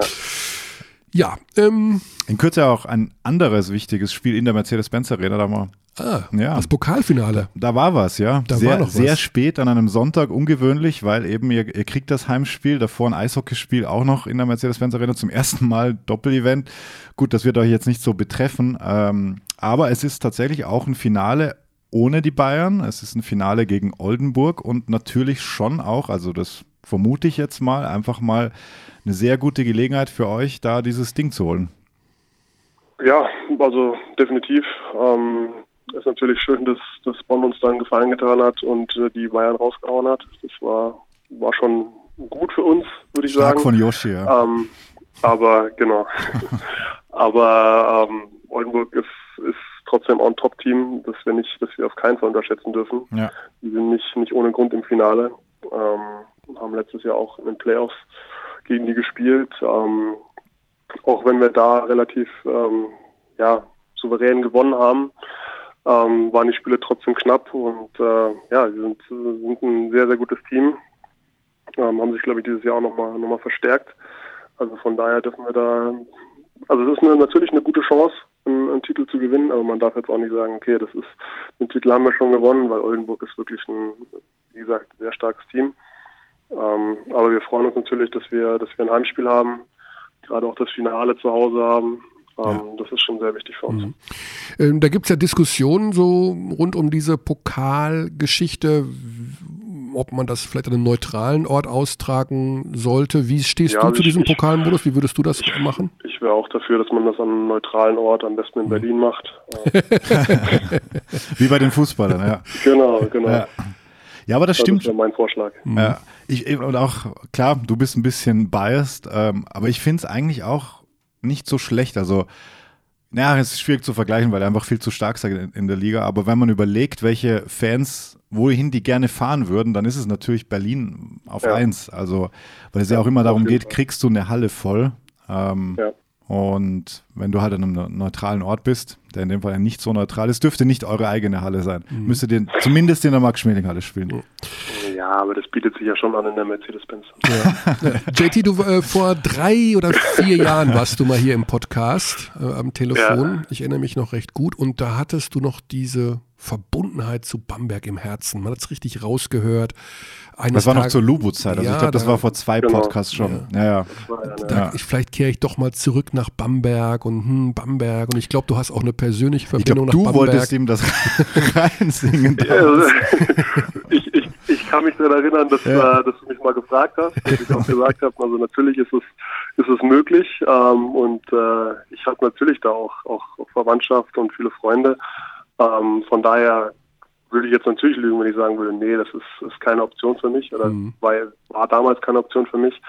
Ja. ähm, In Kürze auch ein anderes wichtiges Spiel in der Mercedes-Benz Arena. Da, mal, ah, Ja. das Pokalfinale. da war was, ja. Da sehr, war noch was. sehr spät an einem Sonntag, ungewöhnlich, weil eben ihr, ihr kriegt das Heimspiel, davor ein Eishockeyspiel auch noch in der Mercedes-Benz Arena, zum ersten Mal Doppelevent. Gut, das wird euch jetzt nicht so betreffen, ähm, aber es ist tatsächlich auch ein Finale ohne die Bayern. Es ist ein Finale gegen Oldenburg und natürlich schon auch, also das vermute ich jetzt mal, einfach mal eine sehr gute Gelegenheit für euch, da dieses Ding zu holen. Ja, also definitiv. Ähm, ist natürlich schön, dass, dass Bonn uns dann Gefallen getan hat und äh, die Bayern rausgehauen hat. Das war, war schon gut für uns, würde ich Stark sagen. von Yoshi, ja. Ähm, aber genau. aber ähm, Oldenburg ist, ist trotzdem auch ein Top-Team, das wir nicht, das wir auf keinen Fall unterschätzen dürfen. ja. Die sind nicht, nicht ohne Grund im Finale. Ähm, haben letztes Jahr auch in den Playoffs gegen die gespielt. Ähm, auch wenn wir da relativ ähm, ja, souverän gewonnen haben, ähm, waren die Spiele trotzdem knapp und äh, ja, sie sind, sind ein sehr, sehr gutes Team. Ähm, haben sich, glaube ich, dieses Jahr auch nochmal noch mal verstärkt. Also von daher dürfen wir da, also es ist eine, natürlich eine gute Chance, einen, einen Titel zu gewinnen, aber man darf jetzt auch nicht sagen, okay, das ist, den Titel haben wir schon gewonnen, weil Oldenburg ist wirklich ein, wie gesagt, sehr starkes Team. Ähm, aber wir freuen uns natürlich, dass wir, dass wir ein Heimspiel haben, gerade auch das Finale zu Hause haben. Ähm, Das ist schon sehr wichtig für uns. Ähm, da gibt es ja Diskussionen so rund um diese Pokalgeschichte, ob man das vielleicht an einem neutralen Ort austragen sollte. Wie stehst Ja, du also zu ich- diesem ich- Pokalmodus? Wie würdest du das machen? Ich wäre auch dafür, dass man das an einem neutralen Ort, am besten in Berlin macht. Wie bei den Fußballern, ja. genau, genau. Ja. Ja, aber das Das stimmt. wäre mein Vorschlag. Ja, ich, ich- und auch, klar, du bist ein bisschen biased, ähm, aber ich finde es eigentlich auch nicht so schlecht. Also, naja, es ist schwierig zu vergleichen, weil ihr einfach viel zu stark seid in, in der Liga. Aber wenn man überlegt, welche Fans, wohin die gerne fahren würden, dann ist es natürlich Berlin auf Ja. eins. Also, weil es ja auch immer darum geht, kriegst du eine Halle voll. Ähm, Ja. Und wenn du halt an einem ne- neutralen Ort bist, der in dem Fall ja nicht so neutral ist, dürfte nicht eure eigene Halle sein. Mhm. Müsstet ihr zumindest in der Max-Schmeling-Halle spielen. Ja, aber das bietet sich ja schon an in der Mercedes-Benz. JT, du äh, vor drei oder vier Jahren warst du mal hier im Podcast äh, am Telefon. Ich erinnere mich noch recht gut. Und da hattest du noch diese Verbundenheit zu Bamberg im Herzen. Man hat es richtig rausgehört. Eines Das war noch Tages- zur Lubu-Zeit. Also Ja, ich glaube, das da- war vor zwei Genau. Podcasts schon. Ja, ja. Da, Ja. ich, vielleicht kehre ich doch mal zurück nach Bamberg und hm, Bamberg. Und ich glaube, du hast auch eine persönliche Ich Verbindung glaube, du nach Bamberg. wolltest ihm das reinsingen. Ja, also, ich, ich, ich kann mich daran erinnern, dass, Ja. äh, dass du mich mal gefragt hast, dass ich auch gesagt habe, also natürlich ist es, ist es möglich ähm, und äh, ich habe natürlich da auch, auch, auch Verwandtschaft und viele Freunde. Ähm, von daher würde ich jetzt natürlich lügen, wenn ich sagen würde, nee, das ist, ist keine Option für mich oder Mhm. weil, war damals keine Option für mich.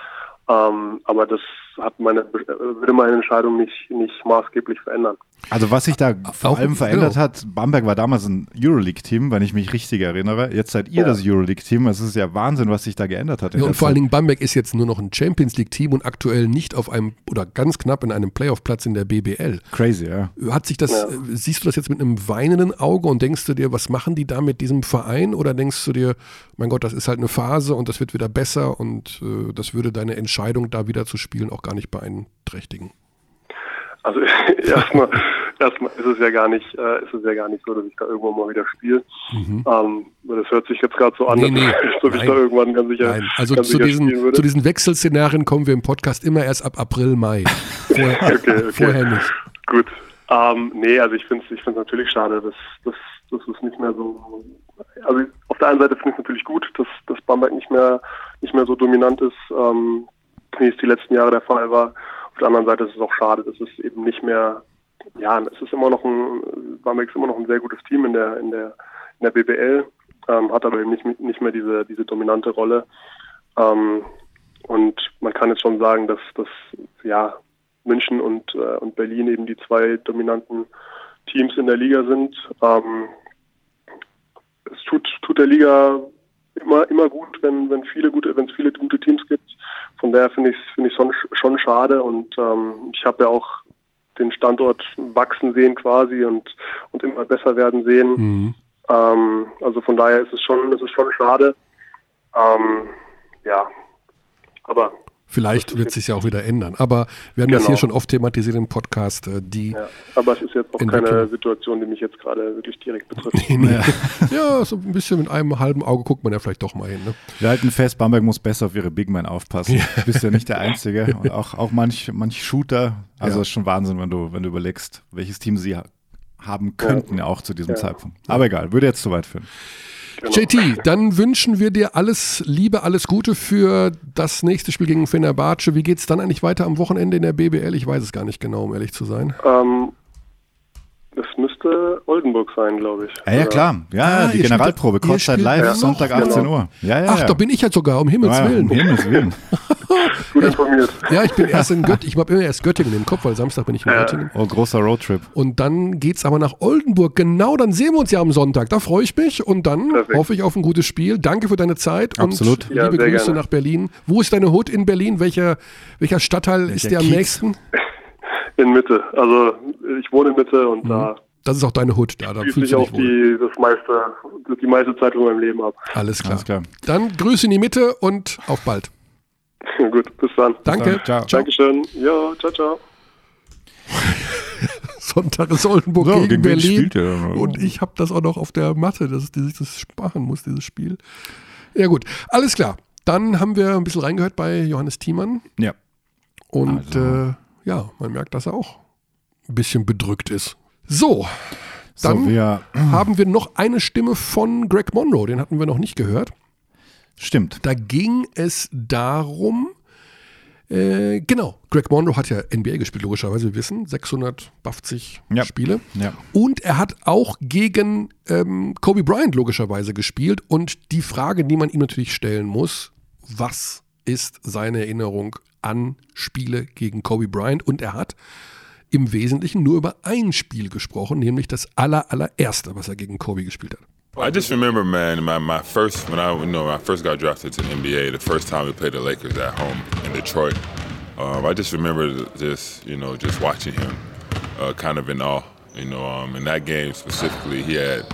Ähm, aber das hat meine, würde meine Entscheidung nicht, nicht maßgeblich verändern. Also was sich da vor Auch- allem verändert genau. hat, Bamberg war damals ein Euroleague-Team, wenn ich mich richtig erinnere. Jetzt seid ihr Ja. das Euroleague-Team. Es ist ja Wahnsinn, was sich da geändert hat. Ja, und vor allen. Dingen Bamberg ist jetzt nur noch ein Champions League-Team und aktuell nicht auf einem oder ganz knapp in einem Playoff-Platz in der BBL. Crazy, ja. Hat sich das, Ja. äh, siehst du das jetzt mit einem weinenden Auge und denkst du dir, was machen die da mit diesem Verein? Oder denkst du dir, mein Gott, das ist halt eine Phase und das wird wieder besser und äh, das würde deine Entscheidung, da wieder zu spielen, auch gar nicht beeinträchtigen? Also erstmal, erstmal ist es ja gar nicht, äh, ist es ja gar nicht so, dass ich da irgendwann mal wieder spiele. Ähm, weil das hört sich jetzt gerade so an, Mhm. Nee, nee, ob ich da irgendwann ganz sicher, Nein, also ganz zu sicher diesen, zu diesen Wechselszenarien kommen wir im Podcast immer erst ab April, Mai. Vorher, okay, okay. vorher nicht. Gut. Ähm, nee, also ich finde es ich find's natürlich schade, dass, dass, dass es nicht mehr so. Also auf der einen Seite finde ich es natürlich gut, dass, dass Bamberg nicht mehr nicht mehr so dominant ist, ähm, wie es die letzten Jahre der Fall war. Auf der anderen Seite ist es auch schade, dass es eben nicht mehr, ja, es ist immer noch ein, Bamberg ist immer noch ein sehr gutes Team in der in der in der BBL, ähm, hat aber eben nicht nicht mehr diese diese dominante Rolle. Ähm, und man kann jetzt schon sagen, dass dass ja München und, äh, und Berlin eben die zwei dominanten Teams in der Liga sind. Ähm, es tut, tut der Liga immer, immer gut, wenn, wenn viele gute, wenn es viele gute Teams gibt. Von daher finde ich es finde ich schon, schon schade und ähm, ich habe ja auch den Standort wachsen sehen quasi und, und immer besser werden sehen. Mhm. Ähm, also von daher ist es schon, ist es schon schade. Ähm, ja, aber Vielleicht wird es sich ja auch wieder ändern. Aber wir haben genau. das hier schon oft thematisiert im Podcast. Äh, die ja, aber es ist jetzt auch keine Situation, die mich jetzt gerade wirklich direkt betrifft. nee, nee. ja, so ein bisschen mit einem halben Auge guckt man ja vielleicht doch mal hin. Ne? Wir halten fest, Bamberg muss besser auf ihre Big Men aufpassen. Ja. Du bist ja nicht der Einzige. Und auch, auch manch, manch Shooter. Also ja. ist schon Wahnsinn, wenn du, wenn du überlegst, welches Team sie haben könnten, ja. auch zu diesem Zeitpunkt. Aber egal, würde jetzt zu weit führen. Genau. JT, dann wünschen wir dir alles Liebe, alles Gute für das nächste Spiel gegen Fenerbahce. Wie geht es dann eigentlich weiter am Wochenende in der BBL? Ich weiß es gar nicht genau, um ehrlich zu sein. Ähm, das müsste Oldenburg sein, glaube ich. Ja, ja, klar. Ja, ah, die Generalprobe, Kurzzeit live, ja. Sonntag 18 genau. Uhr. Ja, ja, Ach, da bin ich jetzt sogar, um Himmels ja, Willen. Um Himmels Willen. Gut informiert. Ja, ich bin erst in Göttingen. Ich habe immer erst Göttingen im Kopf, weil Samstag bin ich in Göttingen. Oh, großer Roadtrip. Und dann geht es aber nach Oldenburg. Genau, dann sehen wir uns ja am Sonntag. Da freue ich mich und dann Perfekt. hoffe ich auf ein gutes Spiel. Danke für deine Zeit Absolut. und liebe Grüße gerne. nach Berlin. Wo ist deine Hut in Berlin? Welcher, welcher Stadtteil welcher ist dir am Kiez? nächsten? In Mitte. Also ich wohne in Mitte und mhm. da das ist auch deine Hut, da, da fühlst du dich auch die, das meiste, die meiste Zeit in meinem Leben ab. Alles klar. Alles klar. Dann Grüße in die Mitte und auf bald. Gut, bis dann. Danke. Bis dann. Ciao. Dankeschön. Ja, ciao, ciao. Sonntag ist Oldenburg so, gegen, gegen Berlin. Und ich habe das auch noch auf der Matte, dass ich das machen muss, dieses Spiel. Ja gut, alles klar. Dann haben wir ein bisschen reingehört bei Johannes Thiemann. Ja. Und also. äh, ja, man merkt, dass er auch ein bisschen bedrückt ist. So, dann so, wir, haben wir noch eine Stimme von Greg Monroe, den hatten wir noch nicht gehört. Stimmt. Da ging es darum, äh, genau, Greg Monroe hat ja NBA gespielt, logischerweise, wir wissen, 650 ja. Spiele. Ja. Und er hat auch gegen ähm, Kobe Bryant logischerweise gespielt. Und die Frage, die man ihm natürlich stellen muss, was ist seine Erinnerung an Spiele gegen Kobe Bryant? Und er hat im Wesentlichen nur über ein Spiel gesprochen, nämlich das aller, allererste, was er gegen Kobe gespielt hat. I just remember, man, my, my first when I you know when I first got drafted to the NBA, the first time we played the Lakers at home in Detroit. Um, I just remember just you know just watching him, uh, kind of in awe. You know, um, in that game specifically, he had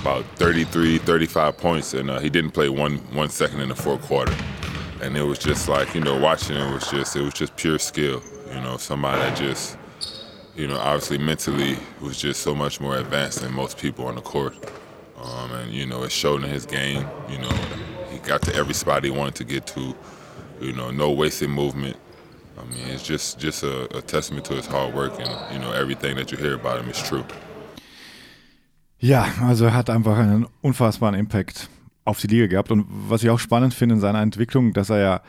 about 33, 35 points, and uh, he didn't play one one second in the fourth quarter. And it was just like you know watching it was just it was just pure skill. You know, somebody that just you know, obviously mentally was just so much more advanced than most people on the court. Um, and, you know, it showed in his game. You know, he got to every spot he wanted to get to. You know, no wasted movement. I mean, it's just, just a, a testament to his hard work and, you know, everything that you hear about him is true. Ja, also er hat einfach einen unfassbaren Impact auf die Liga gehabt. Und was ich auch spannend finde in seiner Entwicklung, dass er ja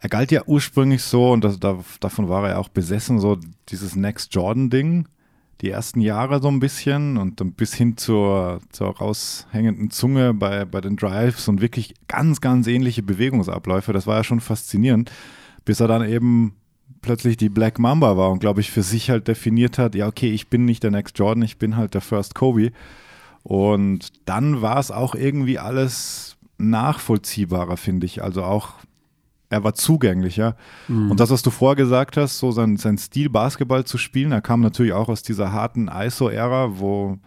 er galt ja ursprünglich so, und das, da, davon war er ja auch besessen, so dieses Next Jordan-Ding, die ersten Jahre so ein bisschen und bis hin zur, zur raushängenden Zunge bei, bei den Drives und wirklich ganz, ganz ähnliche Bewegungsabläufe. Das war ja schon faszinierend, bis er dann eben plötzlich die Black Mamba war und glaube ich für sich halt definiert hat, ja okay, ich bin nicht der Next Jordan, ich bin halt der First Kobe. Und dann war es auch irgendwie alles nachvollziehbarer, finde ich. Also auch er war zugänglicher. Mhm. Und das, was du vorher gesagt hast, so sein, sein Stil, Basketball zu spielen, er kam natürlich auch aus dieser harten ISO-Ära, wo,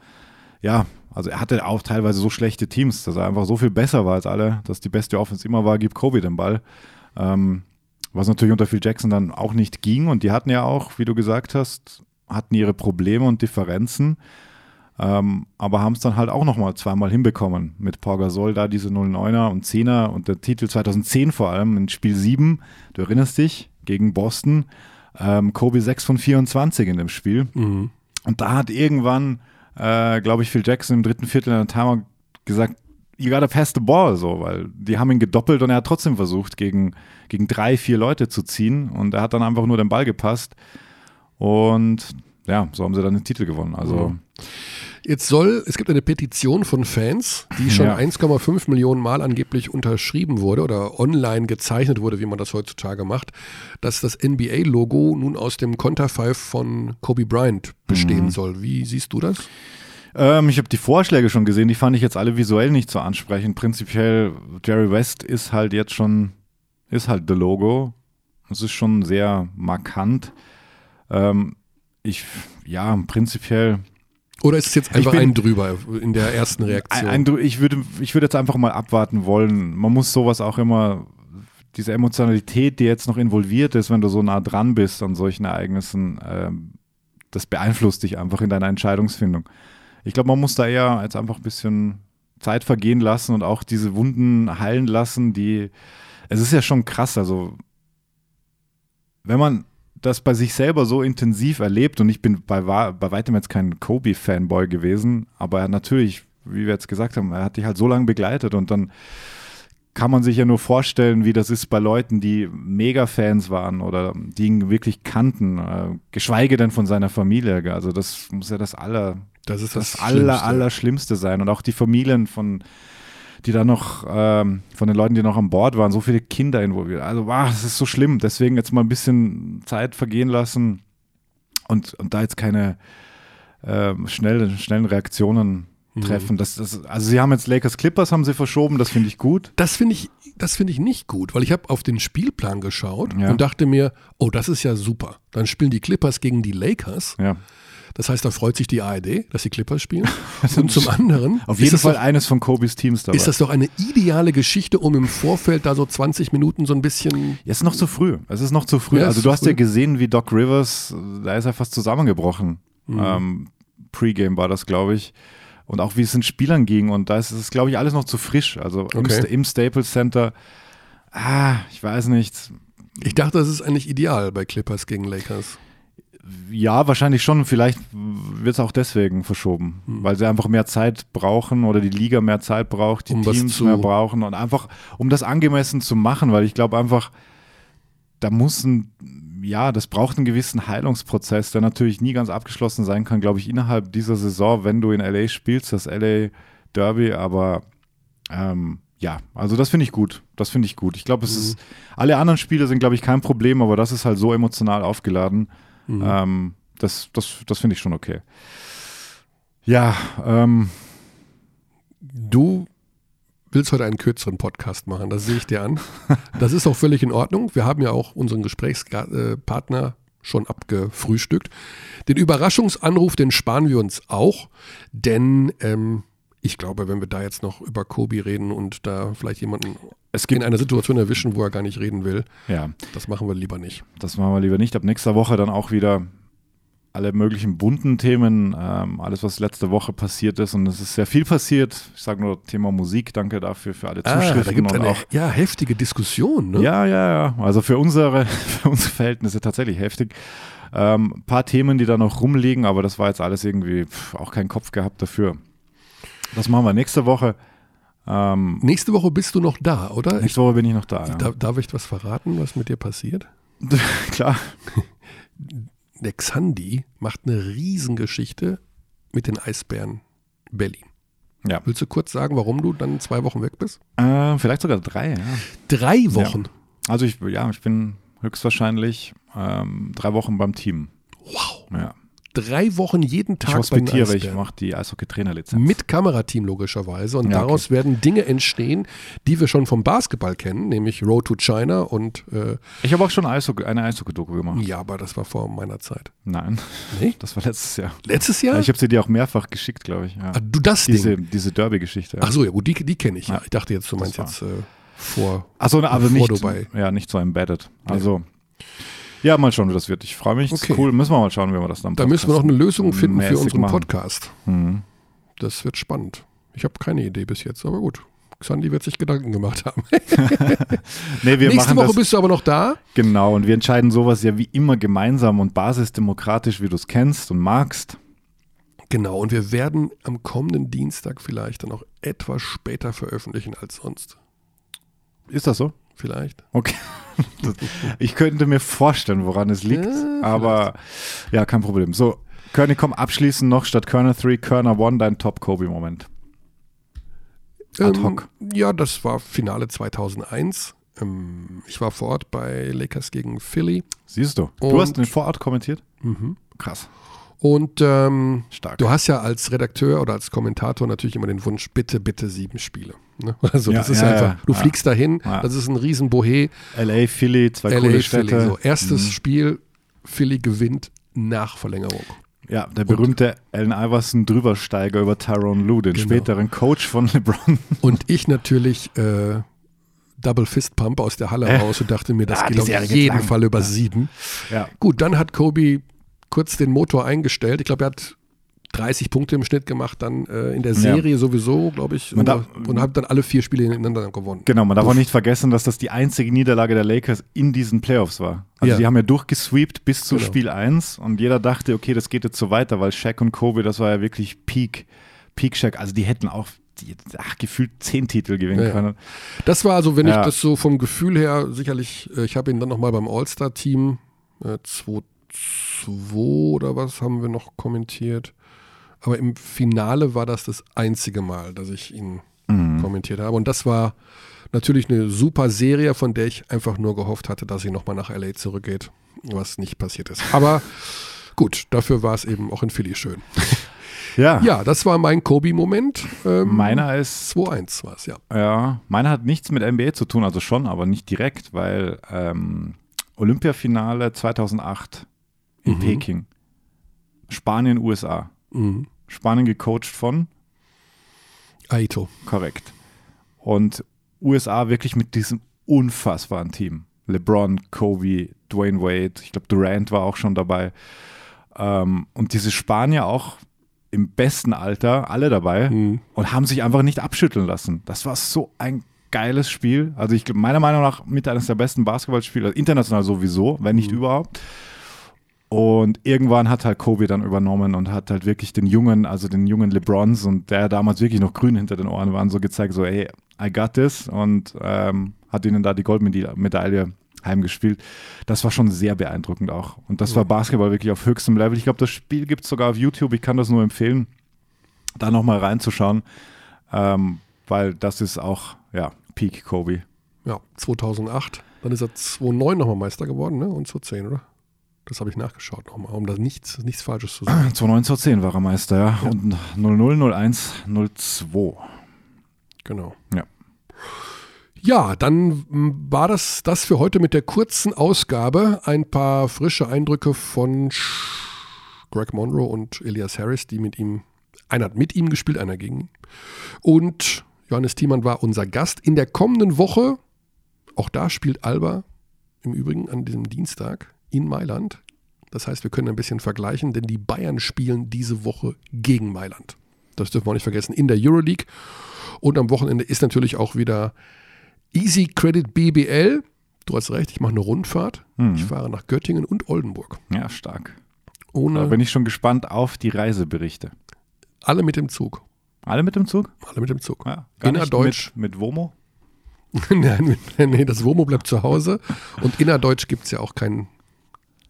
ja, also er hatte auch teilweise so schlechte Teams, dass er einfach so viel besser war als alle, dass die beste Offense immer war, gibt Kobe den Ball. Ähm, was natürlich unter Phil Jackson dann auch nicht ging. Und die hatten ja auch, wie du gesagt hast, hatten ihre Probleme und Differenzen. Ähm, aber haben es dann halt auch nochmal zweimal hinbekommen mit Pau Gasol, da diese 09er und 10er und der Titel 2010 vor allem in Spiel 7, du erinnerst dich, gegen Boston, ähm, Kobe 6 von 24 in dem Spiel. Mhm. Und da hat irgendwann, äh, glaube ich, Phil Jackson im dritten Viertel in der Timer gesagt, you gotta pass the ball, so, weil die haben ihn gedoppelt und er hat trotzdem versucht, gegen, gegen drei, vier Leute zu ziehen. Und er hat dann einfach nur den Ball gepasst. Und ja, so haben sie dann den Titel gewonnen. Also. Mhm. Jetzt soll, es gibt eine Petition von Fans, die schon Ja. 1,5 Millionen Mal angeblich unterschrieben wurde oder online gezeichnet wurde, wie man das heutzutage macht, dass das NBA-Logo nun aus dem Konterfei von Kobe Bryant bestehen Mhm. soll. Wie siehst du das? Ähm, ich habe die Vorschläge schon gesehen, die fand ich jetzt alle visuell nicht so ansprechend. Prinzipiell, Jerry West ist halt jetzt schon, ist halt the Logo. Es ist schon sehr markant. Ähm, ich, ja, prinzipiell, Oder ist es jetzt einfach bin- ein drüber in der ersten Reaktion? ein, ein, ich, würde, ich würde jetzt einfach mal abwarten wollen. Man muss sowas auch immer, diese Emotionalität, die jetzt noch involviert ist, wenn du so nah dran bist an solchen Ereignissen, ähm, das beeinflusst dich einfach in deiner Entscheidungsfindung. Ich glaube, man muss da eher jetzt einfach ein bisschen Zeit vergehen lassen und auch diese Wunden heilen lassen, die, es ist ja schon krass, also wenn man das bei sich selber so intensiv erlebt und ich bin bei, bei weitem jetzt kein Kobe-Fanboy gewesen, aber er natürlich, wie wir jetzt gesagt haben, er hat dich halt so lange begleitet und dann kann man sich ja nur vorstellen, wie das ist bei Leuten, die Mega-Fans waren oder die ihn wirklich kannten, äh, geschweige denn von seiner Familie. Also das muss ja das aller, das ist das, das, aller, Schlimmste. Allerschlimmste sein. Und auch die Familien von, die da noch, ähm, von den Leuten, die noch an Bord waren, so viele Kinder involviert. Also, wow, das ist so schlimm. Deswegen jetzt mal ein bisschen Zeit vergehen lassen und, und da jetzt keine ähm, schnellen, schnellen Reaktionen Mhm. treffen. Das, das, also sie haben jetzt Lakers Clippers haben sie verschoben, das finde ich gut. Das finde ich, das finde ich nicht gut, weil ich habe auf den Spielplan geschaut Ja. und dachte mir, oh, das ist ja super. Dann spielen die Clippers gegen die Lakers. Ja. Das heißt, da freut sich die ARD, dass die Clippers spielen. Und zum anderen Auf jeden Fall doch, eines von Kobis Teams dabei. ist das doch eine ideale Geschichte, um im Vorfeld da so 20 Minuten so ein bisschen es ist noch zu früh. Es ist noch zu früh. Ja, also du hast früh. ja gesehen, wie Doc Rivers, da ist er fast zusammengebrochen. Mhm. Ähm, Pre-Game war das, glaube ich. Und auch wie es den Spielern ging. Und da ist es, glaube ich, alles noch zu frisch. Also im. Sta- im Staples Center, ah, ich weiß nicht. Ich dachte, das ist eigentlich ideal bei Clippers gegen Lakers. Ja, wahrscheinlich schon. Vielleicht wird es auch deswegen verschoben, Hm. weil sie einfach mehr Zeit brauchen oder die Liga mehr Zeit braucht, die Um Teams mehr brauchen und einfach, um das angemessen zu machen, weil ich glaube einfach, da muss ein, ja, das braucht einen gewissen Heilungsprozess, der natürlich nie ganz abgeschlossen sein kann, glaube ich, innerhalb dieser Saison, wenn du in LA spielst, das LA Derby, aber ähm, ja, also das finde ich gut. Das finde ich gut. Ich glaube, es ist, alle anderen Spiele sind, glaube ich, kein Problem, aber das ist halt so emotional aufgeladen. Ähm, das das, das finde ich schon okay. Ja, ähm, Du willst heute einen kürzeren Podcast machen, das sehe ich dir an. Das ist auch völlig in Ordnung. Wir haben ja auch unseren Gesprächspartner schon abgefrühstückt. Den Überraschungsanruf, den sparen wir uns auch, denn ähm, ich glaube, wenn wir da jetzt noch über Kobi reden und da vielleicht jemanden es in gibt, einer Situation erwischen, wo er gar nicht reden will, ja, das machen wir lieber nicht. das machen wir lieber nicht. Ab nächster Woche dann auch wieder alle möglichen bunten Themen, ähm, alles, was letzte Woche passiert ist. Und es ist sehr viel passiert. Ich sage nur Thema Musik, danke dafür für alle Ah, da Zuschriften gibt und eine auch ja, heftige Diskussion. Ne? Ja, ja, ja. Also für unsere, für unsere Verhältnisse tatsächlich heftig. Ähm, ein paar Themen, die da noch rumliegen, aber das war jetzt alles irgendwie pff, auch kein Kopf gehabt dafür. Das machen wir nächste Woche. Ähm, Nächste Woche bist du noch da, oder? Nächste Woche bin ich noch da. Ja. darf, darf ich was verraten, was mit dir passiert? Klar. Der Xandi macht eine Riesengeschichte mit den Eisbären Berlin. Ja. Willst du kurz sagen, warum du dann zwei Wochen weg bist? Äh, vielleicht sogar drei, ja. Drei Wochen. Also ich, ja, ich bin höchstwahrscheinlich ähm, drei Wochen beim Team. Wow. Ja. Drei Wochen jeden Ich Tag bei den hospitiere, ich mache die Eishockey-Trainerlizenz. Mit Kamerateam logischerweise. Und Ja, daraus werden Dinge entstehen, die wir schon vom Basketball kennen, nämlich Road to China und äh, Ich habe auch schon Eishockey, eine Eishockey-Doku gemacht. ja, aber das war vor meiner Zeit. Nein, Nee? das war letztes Jahr. Letztes Jahr? Ich habe sie dir auch mehrfach geschickt, glaube ich. Ja. ah, du das Diese, Ding. diese Derby-Geschichte. ja. Ach so, ja gut, die, die kenne ich. Ja. Ja. Ich dachte jetzt, du meinst jetzt äh, vor. Achso, aber bevor nicht, du bei- ja, nicht so embedded. Also, ja, mal schauen, wie das wird. Ich freue mich. Okay. Cool. Müssen wir mal schauen, wie wir das dann Da müssen wir noch eine Lösung finden für unseren machen. Podcast. Mhm. Das wird spannend. Ich habe keine Idee bis jetzt, aber gut. Xandi wird sich Gedanken gemacht haben. Nee, wir Nächste machen Woche das, bist du aber noch da. genau, und wir entscheiden sowas ja wie immer gemeinsam und basisdemokratisch, wie du es kennst und magst. Genau, und wir werden am kommenden Dienstag vielleicht dann auch etwas später veröffentlichen als sonst. Ist das so? Vielleicht. Okay. ich könnte mir vorstellen, woran es liegt, Ja, aber ja, kein Problem. So, Körny, komm, abschließend noch statt Körner 3, Körner 1, dein Top-Kobe-Moment. Ad hoc. Ähm, ja, das war Finale 2001. Ähm, ich war vor Ort bei Lakers gegen Philly. Siehst du, du hast den Vorort kommentiert? Mhm. Krass. Und ähm, du hast ja als Redakteur oder als Kommentator natürlich immer den Wunsch, bitte, bitte sieben Spiele. Ne? Also Ja, das ist ja, einfach, ja, du ja. fliegst dahin, Ja. das ist ein riesen Bohe, LA, Philly, zwei LA, coole Philly. Städte. So, erstes Mhm. Spiel, Philly gewinnt nach Verlängerung. Ja, der berühmte Allen Iverson Drübersteiger über Tyrone Lue, den Genau. späteren Coach von LeBron. Und ich natürlich äh, Double Fist Pump aus der Halle Äh. raus und dachte mir, das Ja, geht auf jeden lang. Fall über sieben. Ja. Gut, dann hat Kobe kurz den Motor eingestellt. Ich glaube, er hat 30 Punkte im Schnitt gemacht, dann äh, in der Serie sowieso, glaube ich, Man und, hat dann alle vier Spiele hintereinander gewonnen. Genau, man darf Puff. auch nicht vergessen, dass das die einzige Niederlage der Lakers in diesen Playoffs war. Also Ja. die haben ja durchgesweept bis zu Genau. Spiel 1 und jeder dachte, okay, das geht jetzt so weiter, weil Shaq und Kobe, das war ja wirklich Peak, Peak Shaq. Also die hätten auch die, ach, gefühlt zehn Titel gewinnen Ja, ja. können. Das war also, wenn Ja. ich das so vom Gefühl her, sicherlich, äh, ich habe ihn dann nochmal beim All-Star-Team äh, 2-2 oder was haben wir noch kommentiert. Aber im Finale war das das einzige Mal, dass ich ihn Mhm. kommentiert habe. Und das war natürlich eine super Serie, von der ich einfach nur gehofft hatte, dass sie nochmal nach LA zurückgeht, was nicht passiert ist. Aber gut, dafür war es eben auch in Philly schön. Ja, Ja, das war mein Kobe-Moment. Ähm, meiner ist 2-1 war es, ja. Ja, meiner hat nichts mit NBA zu tun, also schon, aber nicht direkt, weil ähm, Olympiafinale 2008 in Mhm. Peking. Spanien, USA. Mhm. Spanien gecoacht von, Aito. korrekt. Und USA wirklich mit diesem unfassbaren Team. LeBron, Kobe, Dwayne Wade, ich glaube Durant war auch schon dabei. Ähm, und diese Spanier auch im besten Alter, alle dabei Mhm. und haben sich einfach nicht abschütteln lassen. Das war so ein geiles Spiel. Also ich glaub, meiner Meinung nach mit eines der besten Basketballspiele, international sowieso, wenn nicht überhaupt. Und irgendwann hat halt Kobe dann übernommen und hat halt wirklich den jungen, also den jungen LeBrons und der damals wirklich noch grün hinter den Ohren waren, so gezeigt, so ey, I got this und ähm, hat ihnen da die Goldmedaille heimgespielt. Das war schon sehr beeindruckend auch. Und das war Basketball wirklich auf höchstem Level. Ich glaube, das Spiel gibt es sogar auf YouTube. Ich kann das nur empfehlen, da nochmal reinzuschauen, ähm, weil das ist auch, ja, Peak Kobe. Ja, 2008. Dann ist er 2009 nochmal Meister geworden, ne? Und 2010, oder? Das habe ich nachgeschaut nochmal, um da nichts, nichts Falsches zu sagen. 2009, 2010 war er Meister, ja. Und 00, 01, 02. Genau. Ja. Ja, dann war das das für heute mit der kurzen Ausgabe. Ein paar frische Eindrücke von Greg Monroe und Elias Harris, die mit ihm, einer hat mit ihm gespielt, einer gegen. ihn. Und Johannes Thiemann war unser Gast. In der kommenden Woche, auch da spielt Alba im Übrigen an diesem Dienstag in Mailand. Das heißt, wir können ein bisschen vergleichen, denn die Bayern spielen diese Woche gegen Mailand. Das dürfen wir auch nicht vergessen, in der Euroleague. Und am Wochenende ist natürlich auch wieder Easy Credit BBL. Du hast recht, ich mache eine Rundfahrt. Mhm. Ich fahre nach Göttingen und Oldenburg. Ja, stark. Da Ohne bin ich schon gespannt auf die Reiseberichte. alle mit dem Zug. Alle mit dem Zug? Alle mit dem Zug. Ja. Innerdeutsch. Mit, mit Womo? Nein, nee, das WOMO bleibt zu Hause. Und innerdeutsch gibt es ja auch keinen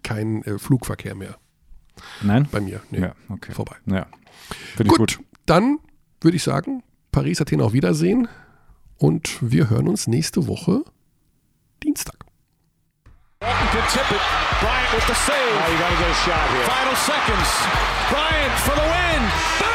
kein, äh, Flugverkehr mehr Nein? bei mir. Nee, Ja, okay. vorbei. Ja. Finde ich Gut, gut. dann würde ich sagen, Paris, Athen auf Wiedersehen. Und wir hören uns nächste Woche Dienstag. Walton can tip it. Bryant with the save. Oh, you got to get a shot here. Final seconds. Bryant for the win.